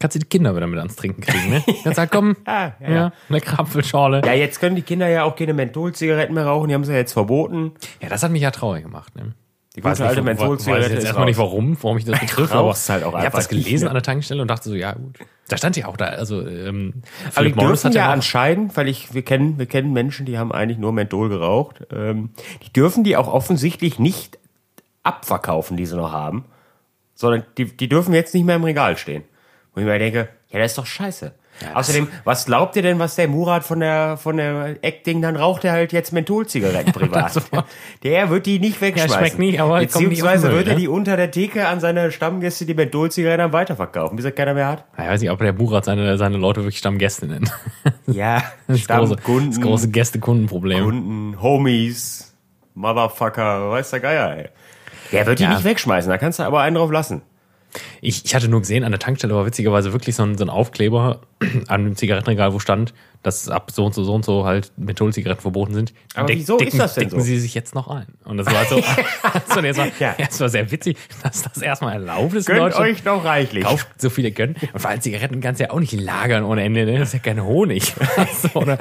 Kannst du die Kinder wieder mit ans Trinken kriegen, ne? Kannst sagen, komm, Ja, ja, ja, ja. leckere Apfelschorle. Ja, jetzt können die Kinder ja auch keine Mentholzigaretten mehr rauchen. Die haben sie ja jetzt verboten. Ja, das hat mich ja traurig gemacht, ne? Die Weiß gute alte nicht, wo- weiß Mentholzigarette jetzt erstmal nicht warum, warum ich das betrifft, aber halt auch ich habe das gelesen an der Tankstelle und dachte so, ja gut. Da stand ja auch da, also ähm, Aber die Morris dürfen hat ja ja anscheinend, weil ich, wir kennen, wir kennen Menschen, die haben eigentlich nur Menthol geraucht, ähm, die dürfen die auch offensichtlich nicht abverkaufen, die sie noch haben, sondern die, die dürfen jetzt nicht mehr im Regal stehen. Wo ich mir denke, ja, das ist doch scheiße. Außerdem, was glaubt ihr denn, was der Murat von der, von der Eckding dann raucht, der halt jetzt Mentholzigaretten privat? der wird die nicht wegschmeißen. schmeckt nicht, aber Beziehungsweise Müll, wird er ne? die unter der Theke an seine Stammgäste die Mentholzigaretten dann weiterverkaufen, bis er keiner mehr hat. ich weiß nicht, ob der Murat seine, seine Leute wirklich Stammgäste nennt. Ja, Das große, Stammkunden. das große Gäste-Kundenproblem. Kunden, Homies, Motherfucker, weiß der Geier, ey. Der wird die Ja. nicht wegschmeißen, da kannst du aber einen drauf lassen. Ich, ich hatte nur gesehen, an der Tankstelle war witzigerweise wirklich so ein, so ein Aufkleber an dem Zigarettenregal, wo stand, dass ab so und so, so und so halt Mentholzigaretten verboten sind. Aber wieso ist das denn decken so? sie sich jetzt noch ein. Und das war so, so das war, Ja. war sehr witzig, dass das erstmal erlaubt ist Gönnt euch noch reichlich. Kauft so viele gönnt. Und vor allem Zigaretten kannst du ja auch nicht lagern ohne Ende. Ne? Das ist ja kein Honig. so, oder?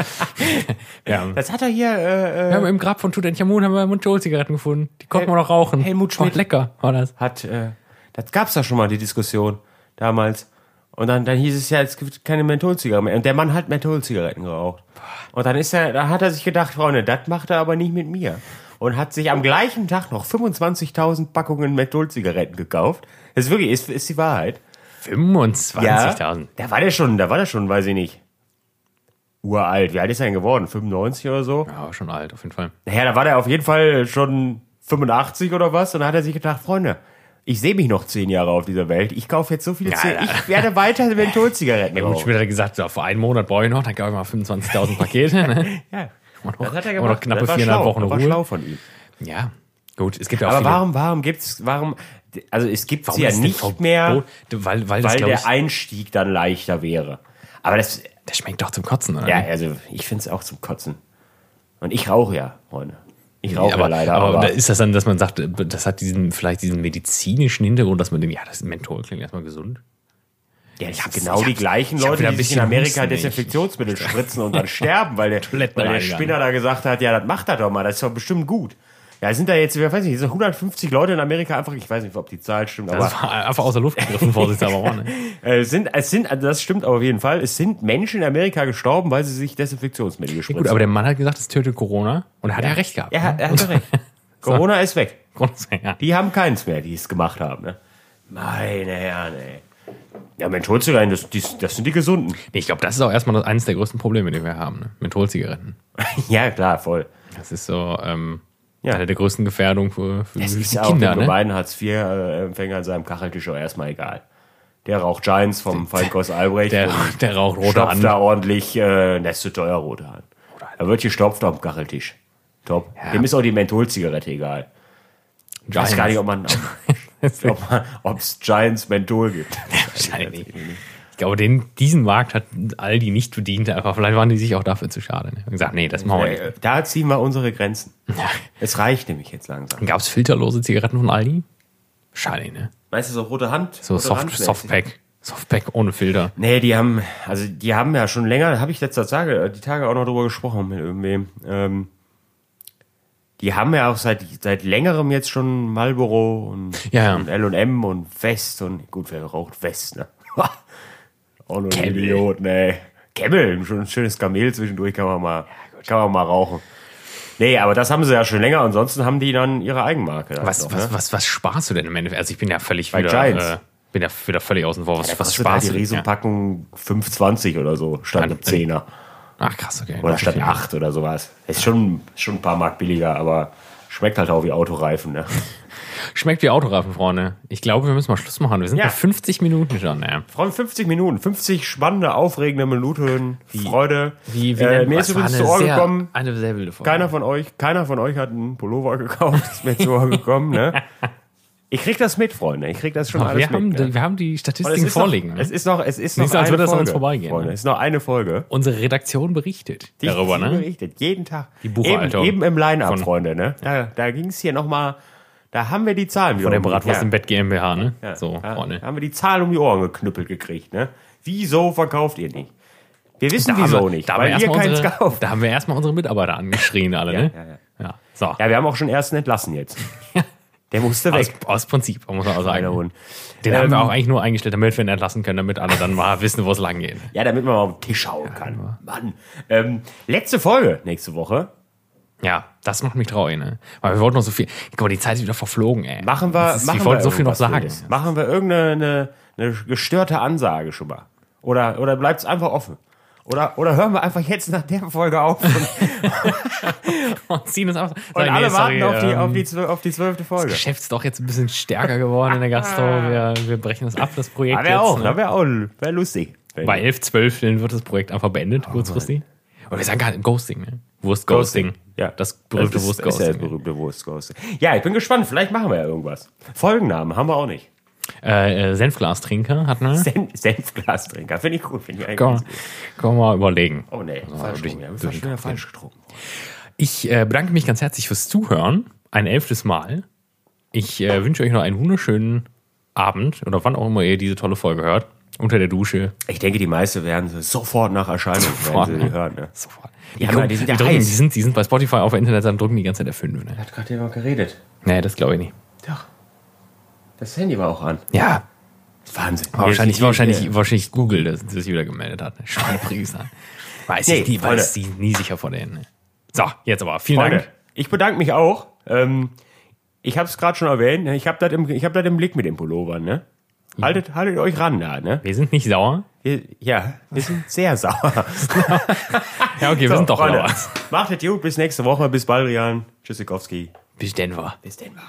ja. Das hat er hier, äh, Wir äh, haben im Grab von Tutanchamun haben wir Mentholzigaretten gefunden. Die konnten wir noch rauchen. Helmut Schmidt. Oh, lecker war das. hat, äh, das gab's da schon mal, die Diskussion, damals. Und dann, dann hieß es ja, es gibt keine Mentholzigaretten mehr. Und der Mann hat Mentholzigaretten geraucht. Und dann ist er, da hat er sich gedacht, Freunde, das macht er aber nicht mit mir. Und hat sich am gleichen Tag noch 25.000 Packungen Mentholzigaretten gekauft. Das ist wirklich, ist, ist die Wahrheit. 25.000. Da war der schon, da war der schon, weiß ich nicht. Uralt. Wie alt ist er denn geworden? 95 oder so? Ja, schon alt, auf jeden Fall. Naja, da war der auf jeden Fall schon 85 oder was. Und da hat er sich gedacht, Freunde, ich sehe mich noch zehn Jahre auf dieser Welt. Ich kaufe jetzt so viele Ja, ja. Ich werde weiter Mentholzigaretten Helmut rauchen. Schmidt hat gesagt, so, vor einem Monat brauche ich noch, dann kaufe ich mal 25.000 Pakete. Ne? Ja. Und Das hat er gemacht. noch knappe viereinhalb. Wochen das war Ruhe. schlau von ihm. Ja, gut, es gibt ja auch Aber viele. warum, warum gibt's, warum, also es gibt warum sie ja nicht Verbot? mehr, Weil, weil weil der ich, Einstieg dann leichter wäre. Aber das, das schmeckt doch zum Kotzen, oder? ja, also ich finde es auch zum Kotzen. Und ich rauche ja, Freunde. Ich rauche aber, leider, aber, aber, da ist das dann, dass man sagt, das hat diesen, vielleicht diesen medizinischen Hintergrund, dass man dem, ja, das Menthol klingt erstmal gesund. Ja, ich habe genau ich die gleichen Leute, die sich in Amerika Husten. Desinfektionsmittel spritzen und dann sterben, weil der, weil der. Spinner da gesagt hat, ja, das macht er doch mal, das ist doch bestimmt gut. Ja, sind da jetzt, ich weiß nicht, so 150 Leute in Amerika einfach, ich weiß nicht, ob die Zahl stimmt, aber Das war einfach aus der Luft gegriffen, vorsichtshalber auch, ne? äh, sind, es sind, also das stimmt auf jeden Fall, es sind Menschen in Amerika gestorben, weil sie sich Desinfektionsmittel gespritzen. Gut, aber der Mann hat gesagt, es tötet Corona und er hat ja, recht gehabt. er, ne? er hat recht. Corona ist weg. ja. Die haben keins mehr, die es gemacht haben. Ne? Meine Herren, ey. Ja, Mentholzigaretten, das, das, das sind die Gesunden. Ich glaube, das ist auch erstmal eines der größten Probleme, die wir haben, ne? Mentholzigaretten. ja, klar, voll. Das ist so, ähm, Ja. Eine der größten Gefährdungen für, für Es die ist ja auch Kinder, dem ne? gemeinen Hartz-IV-Empfänger an seinem Kacheltisch auch erstmal egal. Der raucht Giants vom Feinkos Albrecht Der, der raucht rote Hand. da ordentlich, äh, das ist zu teuer, rote Hand. Da wird gestopft auf dem Kacheltisch. Top. Dem ist auch die Mentholzigarette egal. Ich weiß gar nicht, ob man, ob es Giants Menthol gibt. Wahrscheinlich. Ich glaube, den, diesen Markt hat Aldi nicht bedient. Einfach, vielleicht waren die sich auch dafür zu schade. Ne? Und gesagt, nee, das machen wir nicht. Äh, Da ziehen wir unsere Grenzen. Es reicht nämlich jetzt langsam. Gab es filterlose Zigaretten von Aldi? Wahrscheinlich, ne? Weißt du, so rote Hand? So rote Soft, Hand- Softpack. Softpack ohne Filter. Nee, die haben, also die haben ja schon länger, habe ich letzter Tage, die Tage auch noch drüber gesprochen mit irgendwem. Ähm, die haben ja auch seit, seit längerem jetzt schon Marlboro und, Ja, ja. und L&M und West und gut, wer raucht West, ne? auch nur ein. Idiot, ne? Camel, schon ein schönes Kamel zwischendurch kann man mal, kann man mal rauchen. Nee, aber das haben sie ja schon länger. Ansonsten haben die dann ihre Eigenmarke. halt Was, noch, was, ne? was, was sparst du denn im Endeffekt? Also ich bin ja völlig Bei wieder, Giants. äh, bin ja wieder völlig außen vor. Was, Da was halt sparst die du? denn? Ja. Riesenpackung 5,20 oder so, statt Ja, 10er. Ach krass, okay. Oder statt Okay. 8 oder sowas. Ist schon, schon ein paar Mark billiger, aber schmeckt halt auch wie Autoreifen. Ne? Schmeckt wie Autoreifen, Freunde. Ich glaube, wir müssen mal Schluss machen. Wir sind Ja. bei 50 Minuten schon. Ja. Freunde, 50 Minuten, 50 spannende, aufregende Minuten, Freude. Wie, wie äh, mir ist übrigens zu Ohr sehr, gekommen, Eine sehr wilde Folge. keiner von euch, keiner von euch hat einen Pullover gekauft, ist mir zu Ohr gekommen. Ne? Ich krieg das mit, Freunde. Ich krieg das schon Aber alles wir, haben, mit. ne? die- wir haben die Statistiken vorliegen. Noch, ne? es ist noch, es ist noch Nicht so, als eine würde das an Folge, uns vorbeigehen, Freunde. ne? Es ist noch eine Folge. Unsere Redaktion berichtet Die- darüber, die ne? Berichtet, jeden Tag. Die Buchhaltung. Eben, eben im Line-Up, Freunde. Ne? Da, da ging es hier nochmal, da haben wir die Zahlen Von der wieder Bratwurst ja. im Bett GmbH, ne? Ja, so, da Freunde. haben wir die Zahlen um die Ohren geknüppelt gekriegt. Ne? Wieso verkauft ihr nicht? Wir wissen wieso haben wir- nicht, da haben weil wir ihr erstmal keins unsere, kauft. Da haben wir erstmal unsere Mitarbeiter angeschrien, alle, ne? ja, ja. ja. So. Ja, wir haben auch schon ersten entlassen jetzt. Der musste aus, weg. aus Prinzip, muss man auch sagen. Den Ähm, haben wir auch eigentlich nur eingestellt, damit wir ihn entlassen können, damit alle dann mal wissen, wo es lang geht. Ja, damit man mal auf den Tisch hauen kann. Mann. Ähm, letzte Folge nächste Woche. Ja, das macht mich traurig, ne? Weil wir wollten noch so viel. Guck mal, die Zeit ist wieder verflogen, ey. Machen wir, Das ist, machen wir wollten so viel noch sagen. Machen wir irgendeine eine, eine gestörte Ansage schon mal. Oder, oder bleibt es einfach offen? Oder, oder hören wir einfach jetzt nach der Folge auf und, Und ziehen uns einfach. und Sagen, alle nee, sorry, warten auf, die, ähm, auf, die, auf die zwölfte Folge. Geschäft ist doch jetzt ein bisschen stärker geworden in der Gastro. Wir, wir brechen das ab, das Projekt. Da wäre auch, ne? wäre auch wär lustig. Bei 11, 12 wird das Projekt einfach beendet, kurzfristig. Oder wir sagen gar nicht Ghosting, ne? Wurst-Ghosting. Ja, Das berühmte das ist, ist ja das Wurst-Ghosting. berühmte Wurst-Ghosting. Ja, ich bin gespannt. Vielleicht machen wir ja irgendwas. Folgennamen haben wir auch nicht. Äh, äh, Senfglastrinker hatten wir. Sen Senfglastrinker. Finde ich gut. Finde ich kann man mal überlegen. Oh nee, falsch durch-. Ja, durch- durch, wieder falsch getrunken. Ich äh, bedanke mich ganz herzlich fürs Zuhören. Ein elftes Mal. Ich äh, wünsche euch noch einen wunderschönen Abend oder wann auch immer ihr diese tolle Folge hört. Unter der Dusche. Ich denke, die meisten werden sie sofort nach Erscheinung Sofort, sie ne? hören. Ne? Sofort. Die ja- die sind ja drücken, heiß. die, sind, die sind bei Spotify auf der Internetseite drücken die ganze Zeit F5. Ne? Hat gerade jemand geredet. Nee, das glaube ich nicht. Doch. Das Handy war auch an. Ja, Wahnsinn. war wahrscheinlich, wahrscheinlich, hier- wahrscheinlich Google, das sich wieder gemeldet hat. Ne? Scheiße. Weiß Nee, ich nie, Freunde. weiß die nie sicher vor denen. Ne? So, jetzt aber. Vielen Freunde, Dank. ich bedanke mich auch. Ähm, ich habe es gerade schon erwähnt. ne? Ich habe das im, ich hab das im Blick mit den Pullovern. Ne? Haltet, haltet euch ran da. Ne? Wir sind nicht sauer. Wir, ja, wir sind sehr sauer. Ja, okay, wir So, sind doch Freunde, sauer. Macht es gut. Bis nächste Woche. Bis bald, Rian. Tschüssikowski. Bis Denver. Bis Denver.